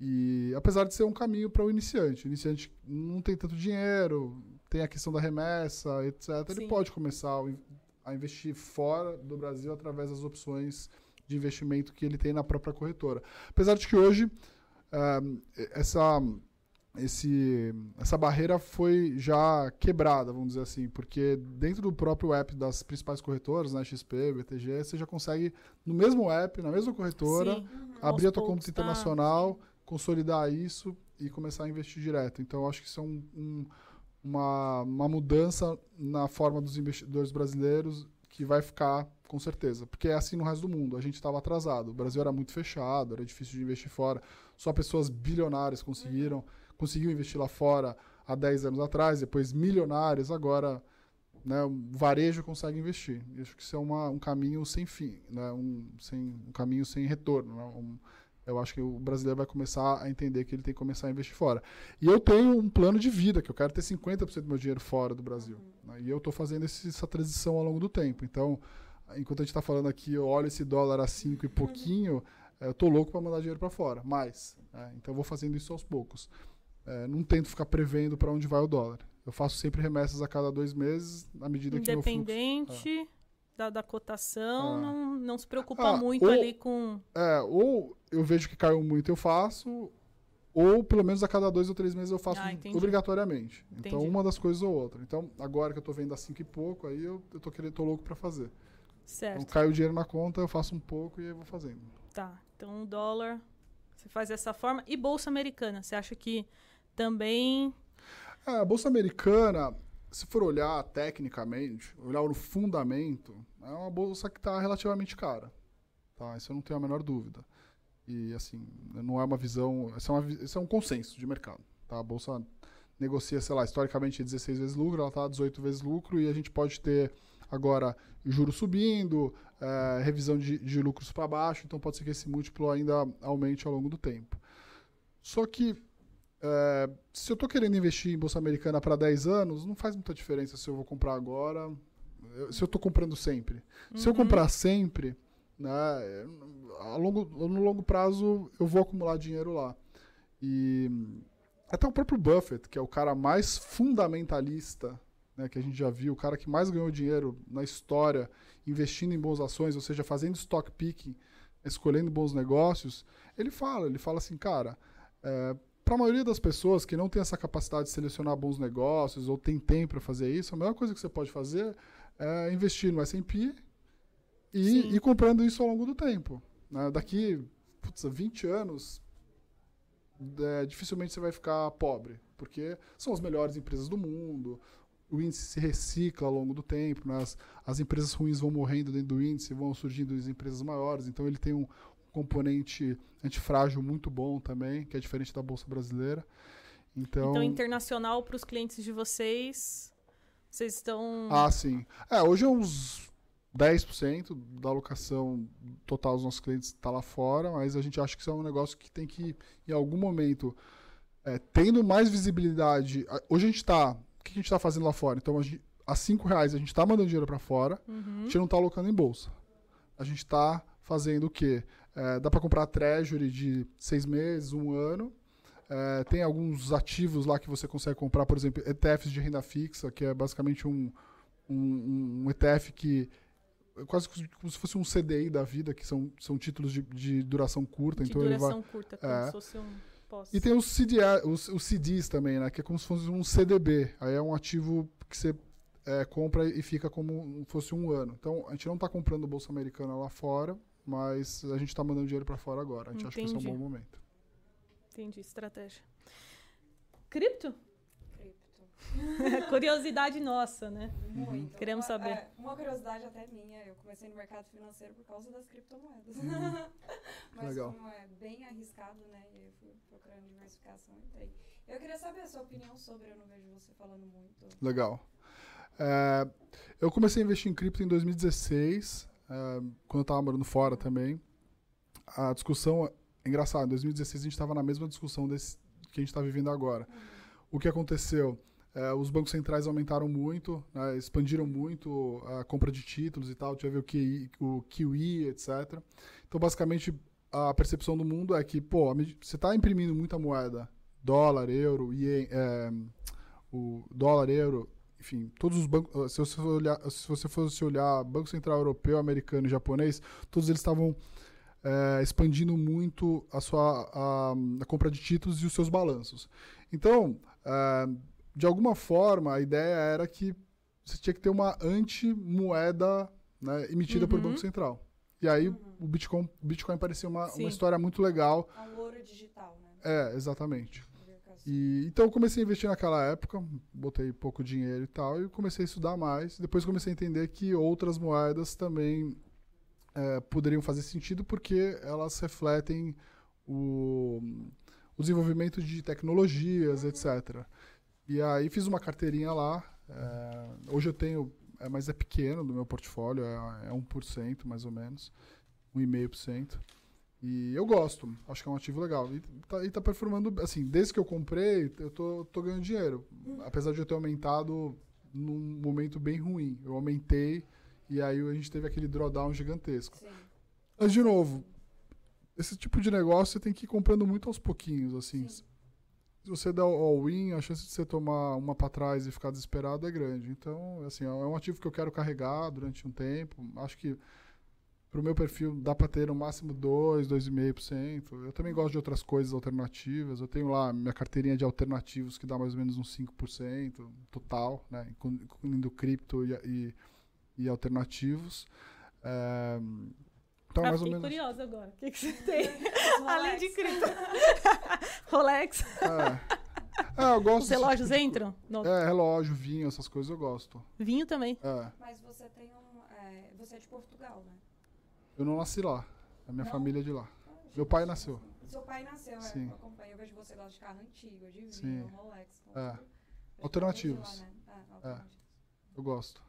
[SPEAKER 3] E apesar de ser um caminho para o iniciante. O iniciante não tem tanto dinheiro, tem a questão da remessa, etc. Ele
[SPEAKER 1] Sim.
[SPEAKER 3] pode começar a investir fora do Brasil através das opções de investimento que ele tem na própria corretora. Apesar de que hoje ah, essa, esse, essa barreira foi já quebrada, vamos dizer assim, porque dentro do próprio app das principais corretoras, né, XP, BTG, você já consegue, no mesmo app, na mesma corretora,
[SPEAKER 1] Sim.
[SPEAKER 3] abrir a tua conta
[SPEAKER 1] tá-
[SPEAKER 3] internacional, consolidar isso e começar a investir direto. Então, eu acho que isso é um- um- uma, uma mudança na forma dos investidores brasileiros que vai ficar com certeza. Porque é assim no resto do mundo. A gente estava atrasado. O Brasil era muito fechado, era difícil de investir fora. Só pessoas bilionárias conseguiram. Conseguiu investir lá fora há 10 anos atrás, depois milionários, agora né, o varejo consegue investir. Eu acho que isso é uma, um caminho sem fim, né, um, sem, um caminho sem retorno. Né, um, eu acho que o brasileiro vai começar a entender que ele tem que começar a investir fora. E eu tenho um plano de vida, que eu quero ter 50% do meu dinheiro fora do Brasil. Né, e eu estou fazendo esse, essa transição ao longo do tempo. Então, enquanto a gente está falando aqui, eu olho esse dólar a 5 e pouquinho, eu estou louco para mandar dinheiro para fora. Mais. Né, então, eu vou fazendo isso aos poucos. É, não tento ficar prevendo para onde vai o dólar. Eu faço sempre remessas a cada dois meses, na medida que
[SPEAKER 1] Independente é. da, da cotação, é. não, não se preocupa ah, muito ou, ali com.
[SPEAKER 3] É, ou eu vejo que caiu muito, eu faço, ou pelo menos a cada dois ou três meses eu faço ah, obrigatoriamente. Então, entendi. Então, uma das coisas ou outra. Então, agora que eu tô vendo a cinco e pouco, aí eu, eu tô, querendo, tô louco para fazer.
[SPEAKER 1] Certo.
[SPEAKER 3] Então, cai o dinheiro na conta, eu faço um pouco e aí eu vou fazendo.
[SPEAKER 1] Tá. Então, o dólar, você faz dessa forma. E Bolsa Americana, você acha que também
[SPEAKER 3] é, a Bolsa Americana, se for olhar tecnicamente, olhar no fundamento, é uma bolsa que está relativamente cara. Tá? Isso eu não tenho a menor dúvida. E, assim, não é uma visão... Isso é, uma, isso é um consenso de mercado. Tá? A bolsa negocia, sei lá, historicamente 16 vezes lucro, ela está a 18 vezes lucro e a gente pode ter agora juros subindo, é, revisão de, de lucros para baixo, então pode ser que esse múltiplo ainda aumente ao longo do tempo. Só que é, se eu estou querendo investir em Bolsa Americana para 10 anos, não faz muita diferença se eu vou comprar agora, se eu estou comprando sempre. Uhum. Se eu uhum. comprar sempre, né, a longo, no longo prazo eu vou acumular dinheiro lá. E até o próprio Buffett, que é o cara mais fundamentalista né, que a gente já viu, o cara que mais ganhou dinheiro na história investindo em boas ações, ou seja, fazendo stock picking, escolhendo bons negócios, ele fala, ele fala assim, cara, é, para a maioria das pessoas que não tem essa capacidade de selecionar bons negócios ou tem tempo para fazer isso, a melhor coisa que você pode fazer é investir no S&P e ir comprando isso ao longo do tempo. Né? Daqui putz, 20 anos, é, dificilmente você vai ficar pobre, porque são as melhores empresas do mundo, o índice se recicla ao longo do tempo, né? as, as empresas ruins vão morrendo dentro do índice, vão surgindo as empresas maiores, então ele tem um, componente antifrágil muito bom também, que é diferente da bolsa brasileira. Então,
[SPEAKER 1] então internacional para os clientes de vocês, vocês estão
[SPEAKER 3] Ah, sim. É, hoje é uns 10% da alocação total dos nossos clientes está lá fora, mas a gente acha que isso é um negócio que tem que, em algum momento, é, tendo mais visibilidade. Hoje a gente está. O que a gente está fazendo lá fora? Então, a, gente, a 5 reais a gente está mandando dinheiro para fora, uhum. a gente não está alocando em bolsa. A gente está fazendo o quê? É, dá para comprar treasury de seis meses, um ano. É, tem alguns ativos lá que você consegue comprar, por exemplo, ETFs de renda fixa, que é basicamente um, um, um ETF que é quase como se fosse um CDI da vida, que são, são títulos de, de duração curta.
[SPEAKER 1] De
[SPEAKER 3] então
[SPEAKER 1] duração
[SPEAKER 3] ele vai,
[SPEAKER 1] curta, como é. se fosse um
[SPEAKER 3] E tem os, CDA, os, os, CDs também, né? Que é como se fosse um CDB. Aí é um ativo que você é, compra e fica como se fosse um ano. Então, a gente não está comprando Bolsa Americana lá fora, mas a gente está mandando dinheiro para fora agora. A gente Entendi. acha que esse é um bom momento.
[SPEAKER 1] Entendi, estratégia. Cripto?
[SPEAKER 2] Cripto.
[SPEAKER 1] curiosidade nossa, né?
[SPEAKER 2] Muito.
[SPEAKER 1] Queremos
[SPEAKER 2] uma,
[SPEAKER 1] saber.
[SPEAKER 2] É, uma curiosidade até minha, eu comecei no mercado financeiro por causa das criptomoedas. Uhum. Mas
[SPEAKER 3] Legal.
[SPEAKER 2] como é bem arriscado, né? E eu fui procurando diversificação, entrei. Eu queria saber a sua opinião sobre, eu não vejo você falando muito.
[SPEAKER 3] Legal. É, eu comecei a investir em cripto em 2016 quando eu estava morando fora também, a discussão é engraçada. Em 2016 a gente estava na mesma discussão desse, que a gente está vivendo agora. Uhum. O que aconteceu? É, os bancos centrais aumentaram muito, né, expandiram muito a compra de títulos e tal. Tive o QI, o QE, etc. Então, basicamente, a percepção do mundo é que, pô, você está imprimindo muita moeda, dólar, euro, ien, é, o dólar, euro, enfim, todos os bancos, se você, olhar, se você fosse olhar Banco Central Europeu, Americano e Japonês, todos eles estavam é, expandindo muito a sua a, a, compra de títulos e os seus balanços. Então, é, de alguma forma, a ideia era que você tinha que ter uma anti-moeda né, emitida uhum. por Banco Central. E aí uhum. o Bitcoin, o Bitcoin parecia uma, uma história muito legal.
[SPEAKER 2] É um ouro digital, né?
[SPEAKER 3] É, exatamente. E, então eu comecei a investir naquela época, botei pouco dinheiro e tal, e comecei a estudar mais. Depois comecei a entender que outras moedas também é, poderiam fazer sentido porque elas refletem o, o desenvolvimento de tecnologias, etc. E aí fiz uma carteirinha lá. é, hoje eu tenho, é, mas é pequeno do meu portfólio, é, é 1% mais ou menos, 1,5%. E eu gosto, acho que é um ativo legal. E tá, e tá performando, assim, desde que eu comprei, eu tô, tô ganhando dinheiro. Apesar de eu ter aumentado num momento bem ruim. Eu aumentei e aí a gente teve aquele drawdown gigantesco.
[SPEAKER 2] Sim.
[SPEAKER 3] Mas, de novo, esse tipo de negócio você tem que ir comprando muito aos pouquinhos, assim.
[SPEAKER 2] Sim.
[SPEAKER 3] Se você der o all-in, a chance de você tomar uma para trás e ficar desesperado é grande. Então, assim, é um ativo que eu quero carregar durante um tempo. Acho que pro meu perfil dá para ter no máximo 2, 2,5%. Eu também gosto de outras coisas alternativas. Eu tenho lá minha carteirinha de alternativos que dá mais ou menos uns 5% total, né, inclu- incluindo cripto e, e, e alternativos. É, então,
[SPEAKER 1] ah,
[SPEAKER 3] mais ou
[SPEAKER 1] fiquei
[SPEAKER 3] menos.
[SPEAKER 1] curiosa agora. O que, que você tem? Além de cripto. Rolex.
[SPEAKER 3] É. É, eu gosto
[SPEAKER 1] Os
[SPEAKER 3] desse
[SPEAKER 1] relógios
[SPEAKER 3] tipo de
[SPEAKER 1] entram? No-
[SPEAKER 3] É, relógio, vinho, essas coisas eu gosto.
[SPEAKER 1] Vinho também.
[SPEAKER 3] É.
[SPEAKER 2] Mas você tem um. é, você é de Portugal, né?
[SPEAKER 3] Eu não nasci lá. A minha
[SPEAKER 2] Não?
[SPEAKER 3] família é de lá.
[SPEAKER 2] Ah,
[SPEAKER 3] Meu pai nasceu.
[SPEAKER 2] Seu pai nasceu,
[SPEAKER 3] Sim.
[SPEAKER 2] é, eu acompanho. Eu vejo você gosta de carro antigo, de vinho,
[SPEAKER 3] Sim.
[SPEAKER 2] Rolex.
[SPEAKER 3] É.
[SPEAKER 2] é
[SPEAKER 3] Alternativos.
[SPEAKER 2] lá, né? É, alternativos.
[SPEAKER 3] Eu gosto.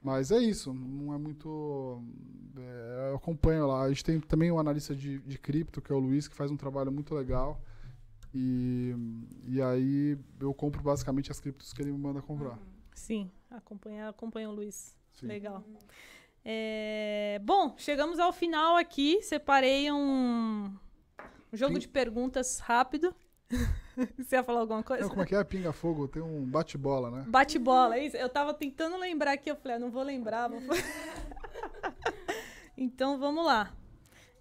[SPEAKER 3] Mas é isso, não é muito. é, eu acompanho lá. A gente tem também um analista de, de cripto, que é o Luiz, que faz um trabalho muito legal. E, e aí eu compro basicamente as criptos que ele me manda comprar.
[SPEAKER 2] Uhum.
[SPEAKER 1] Sim, acompanha, acompanha o Luiz.
[SPEAKER 3] Sim.
[SPEAKER 1] Legal. É, Bom, chegamos ao final aqui. Separei um, um jogo de perguntas rápido. Você ia falar alguma coisa?
[SPEAKER 3] Não, como é que é? Pinga fogo, tem um bate-bola, né?
[SPEAKER 1] Bate-bola, é isso? Eu tava tentando lembrar aqui, eu falei, ah, não vou lembrar. Vou... então vamos lá.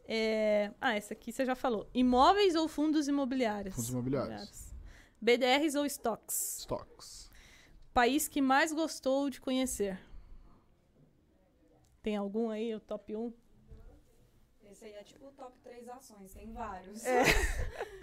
[SPEAKER 1] É, Ah, essa aqui você já falou. Imóveis ou fundos imobiliários?
[SPEAKER 3] Fundos imobiliários.
[SPEAKER 1] BDRs ou stocks?
[SPEAKER 3] Stocks.
[SPEAKER 1] País que mais gostou de conhecer? Tem algum aí, o top 1?
[SPEAKER 2] Esse aí é tipo o top 3 ações, tem vários.
[SPEAKER 1] É.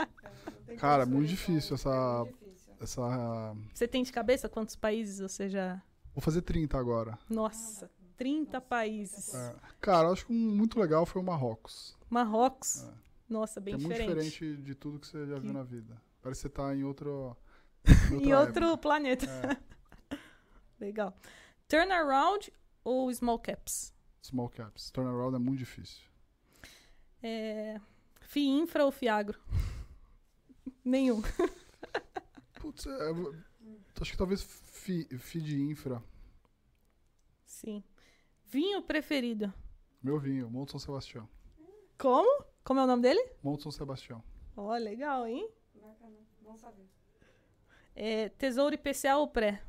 [SPEAKER 2] Não tem
[SPEAKER 3] Cara,
[SPEAKER 2] como
[SPEAKER 3] muito difícil essa-
[SPEAKER 2] é muito difícil.
[SPEAKER 3] Essa.
[SPEAKER 1] Você tem de cabeça quantos países você já.
[SPEAKER 3] Vou fazer 30 agora.
[SPEAKER 1] Nossa, 30 países.
[SPEAKER 3] É. Cara, eu acho que um muito legal foi o Marrocos.
[SPEAKER 1] Marrocos.
[SPEAKER 3] É.
[SPEAKER 1] Nossa, bem
[SPEAKER 3] é muito
[SPEAKER 1] diferente.
[SPEAKER 3] diferente de tudo que você já
[SPEAKER 1] Que-
[SPEAKER 3] viu na vida. Parece que você tá em outro.
[SPEAKER 1] Em
[SPEAKER 3] outra
[SPEAKER 1] outro planeta.
[SPEAKER 3] época. É.
[SPEAKER 1] Legal. Turnaround ou small caps?
[SPEAKER 3] Small caps. Turnaround é muito difícil.
[SPEAKER 1] É... FIINFRA ou FIAGRO? Nenhum.
[SPEAKER 3] Putz, é, eu- acho que talvez fi, fi de infra.
[SPEAKER 1] Sim. Vinho preferido?
[SPEAKER 3] Meu vinho, Monte São Sebastião.
[SPEAKER 1] Como? Como é o nome dele?
[SPEAKER 3] Monte São Sebastião.
[SPEAKER 1] Ó, legal, hein?
[SPEAKER 2] Bacana, bom saber.
[SPEAKER 1] É, tesouro IPCA ou pré?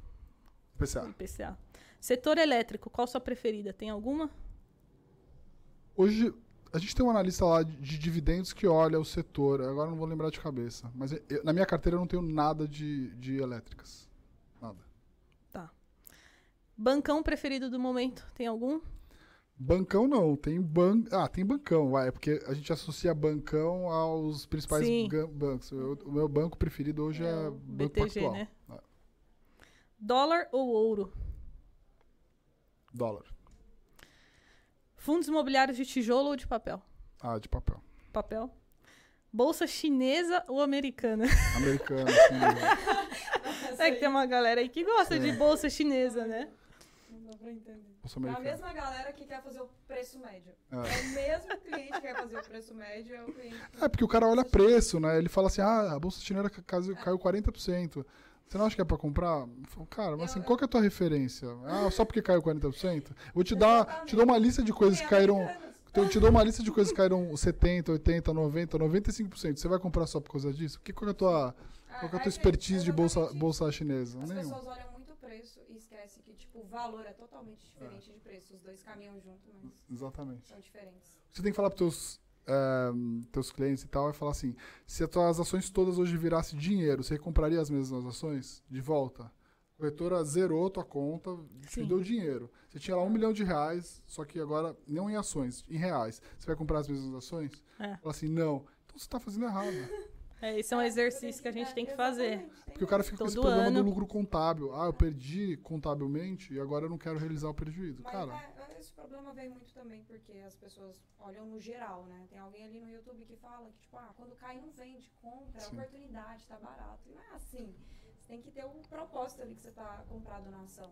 [SPEAKER 3] PCA.
[SPEAKER 1] IPCA. Setor elétrico, qual sua preferida? Tem alguma?
[SPEAKER 3] Hoje, a gente tem um analista lá de, de dividendos que olha o setor. Agora não vou lembrar de cabeça. Mas eu- na minha carteira eu não tenho nada de, de elétricas. Nada.
[SPEAKER 1] Bancão preferido do momento? Tem algum?
[SPEAKER 3] Bancão não, tem ban... Ah, tem bancão, vai, é porque a gente associa bancão aos principais bancos. Eu- o meu banco preferido hoje é,
[SPEAKER 1] É o
[SPEAKER 3] Banco
[SPEAKER 1] BTG,
[SPEAKER 3] Pactual.
[SPEAKER 1] né?
[SPEAKER 3] É,
[SPEAKER 1] Dólar ou ouro?
[SPEAKER 3] Dólar.
[SPEAKER 1] Fundos imobiliários de tijolo ou de papel?
[SPEAKER 3] Ah, de papel.
[SPEAKER 1] Papel. Bolsa chinesa ou americana?
[SPEAKER 3] Americano, assim,
[SPEAKER 1] É que tem uma galera aí que gosta de
[SPEAKER 3] Sim.
[SPEAKER 1] bolsa chinesa, né?
[SPEAKER 2] Não dá pra entender.
[SPEAKER 3] bolsa
[SPEAKER 2] É a
[SPEAKER 3] americana.
[SPEAKER 2] mesma galera que quer fazer o preço médio.
[SPEAKER 3] É.
[SPEAKER 2] É o mesmo cliente que quer fazer o preço médio, é o cliente que...
[SPEAKER 3] É, porque o cara olha preço, né? Ele fala assim, ah, a bolsa chinesa ca- caiu caiu 40%. Você não acha que é pra comprar? Falo, Cara, mas assim, qual que é a tua referência? Ah, só porque caiu 40%? Eu vou te dar, te dou uma lista de coisas que caíram... Eu te dou uma lista de coisas que caíram 70, 80, 90, 95%. Você vai comprar só por causa disso? Que, qual que é a tua, qual que é a
[SPEAKER 2] Ah,
[SPEAKER 3] tua
[SPEAKER 2] é
[SPEAKER 3] expertise de bolsa, bolsa chinesa?
[SPEAKER 2] As
[SPEAKER 3] Nenhum.
[SPEAKER 2] pessoas olham muito o preço e esquecem que, tipo, o valor é totalmente diferente de preço. Os dois caminham junto, mas
[SPEAKER 3] Exatamente.
[SPEAKER 2] são diferentes.
[SPEAKER 3] Você tem que falar para teus eh, teus clientes e tal, é falar assim: se as tuas ações todas hoje virassem dinheiro, você compraria as mesmas ações de volta? A corretora zerou tua conta, te deu dinheiro. Você tinha lá um milhão de reais, só que agora não em ações, em reais. Você vai comprar as mesmas ações?
[SPEAKER 1] É.
[SPEAKER 3] Fala assim, não. Então você está fazendo errado.
[SPEAKER 1] É, esse é um exercício que a gente tem que fazer.
[SPEAKER 3] Porque o cara fica com esse
[SPEAKER 1] Todo
[SPEAKER 3] problema
[SPEAKER 1] ano.
[SPEAKER 3] do lucro contábil. Ah, eu perdi contabilmente e agora eu não quero realizar o prejuízo.
[SPEAKER 2] Mas
[SPEAKER 3] Cara,
[SPEAKER 2] é, esse problema vem muito também porque as pessoas olham no geral, né? Tem alguém ali no YouTube que fala que, tipo, ah, quando cai não vende, compra, é
[SPEAKER 3] Sim.
[SPEAKER 2] oportunidade, tá barato. E não é assim. Você tem que ter um propósito ali que você tá comprado na ação.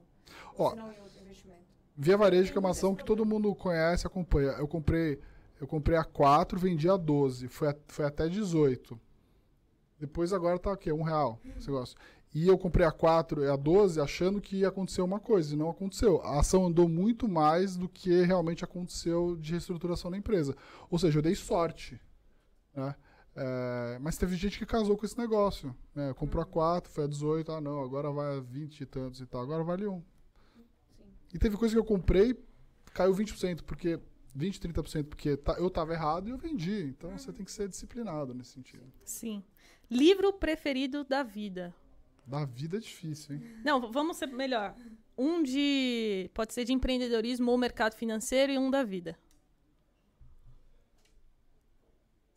[SPEAKER 3] Ó,
[SPEAKER 2] Ou se não em outro investimento.
[SPEAKER 3] Via Varejo, que é uma ação que todo mundo conhece, acompanha. Eu comprei, eu comprei a 4, vendi a 12. Foi, a- foi até 18. Depois agora tá o quê? Um real esse negócio. E eu comprei a 4 e a 12 achando que ia acontecer uma coisa, e não aconteceu. A ação andou muito mais do que realmente aconteceu de reestruturação da empresa. Ou seja, eu dei sorte. Né? É, mas teve gente que casou com esse negócio. Né? Comprou a 4, foi a 18, ah não, agora vai a 20 e tantos e tal. Agora vale um.
[SPEAKER 2] Sim.
[SPEAKER 3] E teve coisa que eu comprei, caiu 20%, porque 20, 30%, porque ta- eu tava errado e eu vendi. Então você tem que ser disciplinado nesse sentido.
[SPEAKER 1] Sim. Livro preferido da vida.
[SPEAKER 3] Da vida é difícil, hein?
[SPEAKER 1] Não, vamos ser melhor. Um de. Pode ser de empreendedorismo ou mercado financeiro e um da vida.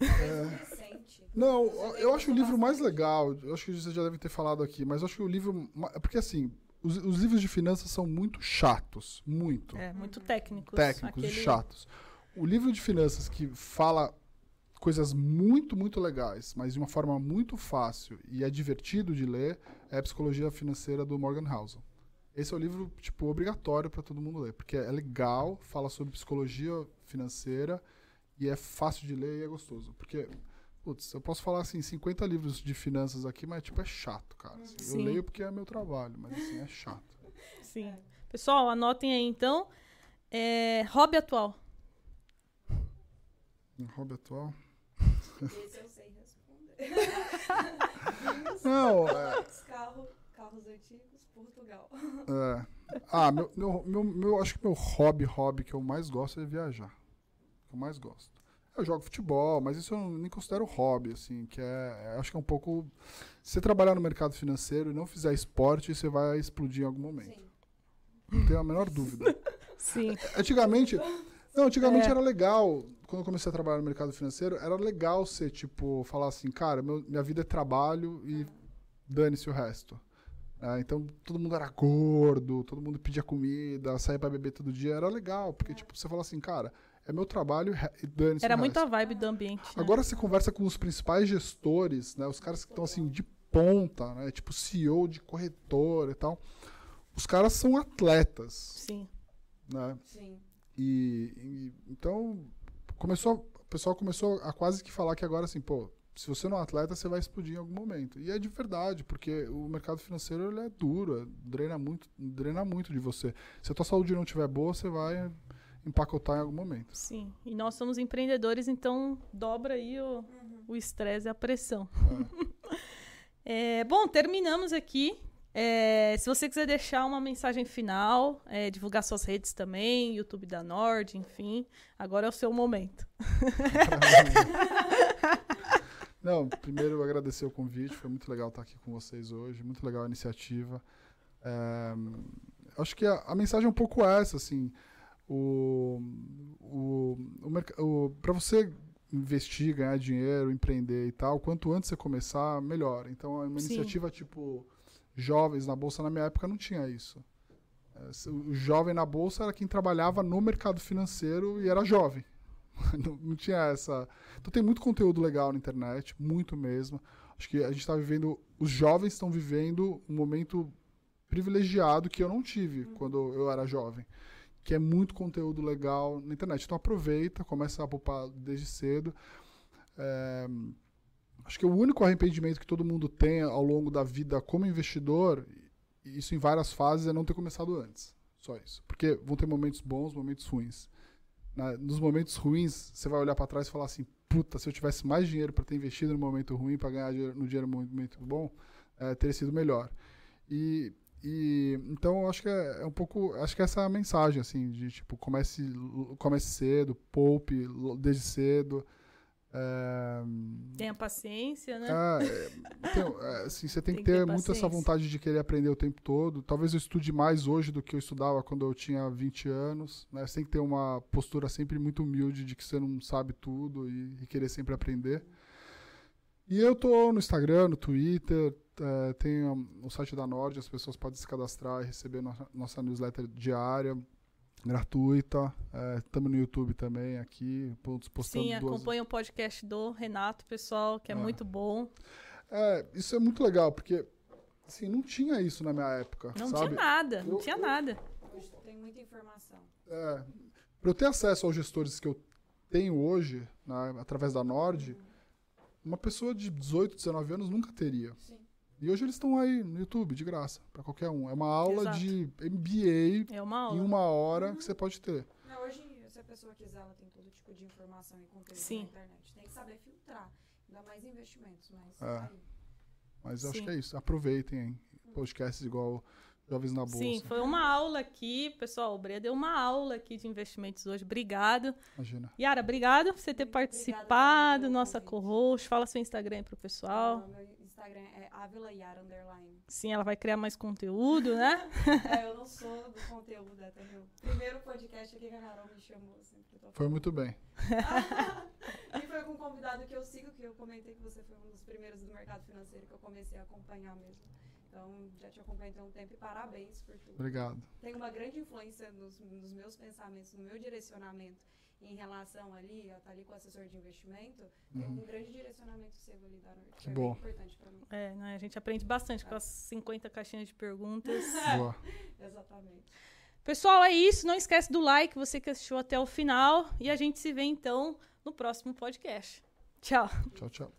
[SPEAKER 2] Recente.
[SPEAKER 3] Não, eu acho o livro mais legal. Eu acho que você já deve ter falado aqui, mas eu acho que o livro. ma- Porque assim, os, os livros de finanças são muito chatos. Muito.
[SPEAKER 1] É, muito técnicos.
[SPEAKER 3] técnicos e
[SPEAKER 1] Aquele-
[SPEAKER 3] chatos. O livro de finanças que fala coisas muito, muito legais, mas de uma forma muito fácil e é divertido de ler, é a Psicologia Financeira do Morgan Housel. Esse é o livro, tipo, obrigatório para todo mundo ler, porque é legal, fala sobre psicologia financeira e é fácil de ler e é gostoso. Porque, putz, eu posso falar, assim, 50 livros de finanças aqui, mas, tipo, é chato, cara. assim. eu leio porque é meu trabalho, mas, assim, é chato.
[SPEAKER 1] Sim. Pessoal, anotem aí então. É, hobby atual.
[SPEAKER 3] Um hobby atual.
[SPEAKER 2] Esse eu sei responder.
[SPEAKER 3] Não, é,
[SPEAKER 2] Carro, carros antigos, Portugal.
[SPEAKER 3] É. Ah, meu, meu, meu, meu- acho que meu hobby, hobby que eu mais gosto é viajar. Que eu mais gosto. Eu jogo futebol, mas isso eu não- nem considero hobby, assim, que é, é- acho que é um pouco... Se você trabalhar no mercado financeiro e não fizer esporte, você vai explodir em algum momento.
[SPEAKER 2] Sim.
[SPEAKER 3] Não tenho a menor dúvida.
[SPEAKER 1] Sim.
[SPEAKER 3] Antigamente... Não, antigamente
[SPEAKER 1] É.
[SPEAKER 3] era legal, quando eu comecei a trabalhar no mercado financeiro, era legal ser, tipo, falar assim, cara, meu- minha vida é trabalho e dane-se o resto. É, então todo mundo era gordo, todo mundo pedia comida, saía pra beber todo dia, era legal, porque tipo, você fala assim, cara, é meu trabalho e e dane-se
[SPEAKER 1] Era
[SPEAKER 3] o
[SPEAKER 1] muito
[SPEAKER 3] resto.
[SPEAKER 1] a vibe do ambiente. né?
[SPEAKER 3] Agora você conversa com os principais gestores, né, os caras que estão assim de ponta, né, tipo CEO de corretora e tal. Os caras são atletas,
[SPEAKER 1] Sim.
[SPEAKER 3] né?
[SPEAKER 2] Sim.
[SPEAKER 3] E, e- então começou, o pessoal começou a quase que falar que agora assim, pô, se você não é atleta, você vai explodir em algum momento. E é de verdade, porque o mercado financeiro ele é duro, é- drena muito, drena muito de você. Se a tua saúde não estiver boa, você vai empacotar em algum momento.
[SPEAKER 1] Sim. E nós somos empreendedores, então dobra aí o
[SPEAKER 2] Uhum.
[SPEAKER 1] o estresse e a pressão. É, bom, terminamos aqui. É, se você quiser deixar uma mensagem final, é, divulgar suas redes também, YouTube da Nord, enfim, agora é o seu momento.
[SPEAKER 3] Não, primeiro agradecer o convite, foi muito legal estar aqui com vocês hoje, muito legal a iniciativa. É, acho que a, a mensagem é um pouco essa, assim, o, o, o, o para você investir, ganhar dinheiro, empreender e tal, quanto antes você começar, melhor. Então, é uma
[SPEAKER 1] Sim.
[SPEAKER 3] iniciativa tipo jovens na bolsa na minha época não tinha isso. É, O jovem na bolsa era quem trabalhava no mercado financeiro e era jovem. Não, não tinha essa. Então tem muito conteúdo legal na internet, muito mesmo. Acho que a gente está vivendo, os jovens estão vivendo um momento privilegiado que eu não tive quando eu era jovem, que é muito conteúdo legal na internet. Então aproveita, começa a poupar desde cedo. É, acho que o único arrependimento que todo mundo tem ao longo da vida como investidor, isso em várias fases, é não ter começado antes. Só isso. Porque vão ter momentos bons, momentos ruins. Na- nos momentos ruins, você vai olhar para trás e falar assim: puta, se eu tivesse mais dinheiro para ter investido no momento ruim, para ganhar dinheiro, no dinheiro no momento bom, eh, teria sido melhor. E, e então acho que é, é um pouco, acho que essa é a mensagem assim de tipo comece comece cedo, poupe desde cedo. É,
[SPEAKER 1] Tenha paciência, né?
[SPEAKER 3] é, então, é, assim, você tem,
[SPEAKER 1] Tem
[SPEAKER 3] que ter
[SPEAKER 1] ter
[SPEAKER 3] muito essa vontade de querer aprender o tempo todo. Talvez eu estude mais hoje do que eu estudava quando eu tinha 20 anos. Né? Você tem que ter uma postura sempre muito humilde de que você não sabe tudo e, e querer sempre aprender. E eu tô no Instagram, no Twitter, é, tem um, o site da Nord, as pessoas podem se cadastrar e receber nossa, nossa newsletter diária, gratuita. Estamos no YouTube também aqui, postando
[SPEAKER 1] Sim,
[SPEAKER 3] duas...
[SPEAKER 1] acompanha o podcast do Renato, pessoal, que é,
[SPEAKER 3] É.
[SPEAKER 1] muito bom.
[SPEAKER 3] É, isso é muito legal, porque assim, não tinha isso na minha época,
[SPEAKER 1] Não
[SPEAKER 3] sabe?
[SPEAKER 1] tinha nada, não
[SPEAKER 3] Eu-
[SPEAKER 1] tinha
[SPEAKER 3] eu-
[SPEAKER 1] nada.
[SPEAKER 2] Hoje tem muita informação.
[SPEAKER 3] É, para eu ter acesso aos gestores que eu tenho hoje, né, através da Nord, uma pessoa de 18, 19 anos nunca teria.
[SPEAKER 2] Sim.
[SPEAKER 3] E hoje eles estão aí no YouTube, de graça, para qualquer um. É uma aula
[SPEAKER 1] Exato.
[SPEAKER 3] de MBA
[SPEAKER 1] É uma aula.
[SPEAKER 3] em uma hora que você pode ter.
[SPEAKER 2] Não, hoje, se a pessoa quiser, ela tem todo tipo de informação e conteúdo
[SPEAKER 1] Sim.
[SPEAKER 2] na internet. Tem que saber filtrar. Ainda mais investimentos, mas
[SPEAKER 3] É.
[SPEAKER 2] tá aí.
[SPEAKER 3] Mas eu acho que é isso. Aproveitem hein, podcasts igual Jovens na Bolsa.
[SPEAKER 1] Sim, foi uma aula aqui, pessoal. O Brea deu uma aula aqui de investimentos hoje. Obrigado.
[SPEAKER 3] Imagina.
[SPEAKER 1] Yara, obrigado por você ter
[SPEAKER 2] obrigada
[SPEAKER 1] participado, nossa co-host. Fala seu Instagram aí pro pessoal.
[SPEAKER 2] Ah, Meu Instagram é avilayara underline.
[SPEAKER 1] Sim, ela vai criar mais conteúdo, né?
[SPEAKER 2] É, eu não sou do conteúdo, até meu primeiro podcast aqui que a Carol me chamou. Sempre tô
[SPEAKER 3] Foi muito bem.
[SPEAKER 2] e foi com um convidado que eu sigo, que eu comentei que você foi um dos primeiros do mercado financeiro que eu comecei a acompanhar mesmo. Então, já te acompanho há um tempo e parabéns por tudo.
[SPEAKER 3] Obrigado.
[SPEAKER 2] Tem uma grande influência nos, nos meus pensamentos, no meu direcionamento em relação ali, ó, tá ali com o assessor de investimento, tem uhum. um grande direcionamento seu ali da Norte. Que é
[SPEAKER 3] bom.
[SPEAKER 2] importante para mim.
[SPEAKER 1] É, a gente aprende bastante é. com tá. as 50 caixinhas de perguntas.
[SPEAKER 3] Boa.
[SPEAKER 2] Exatamente.
[SPEAKER 1] Pessoal, é isso. Não esquece do like, você que assistiu até o final. E a gente se vê então no próximo podcast. Tchau.
[SPEAKER 3] Tchau, tchau.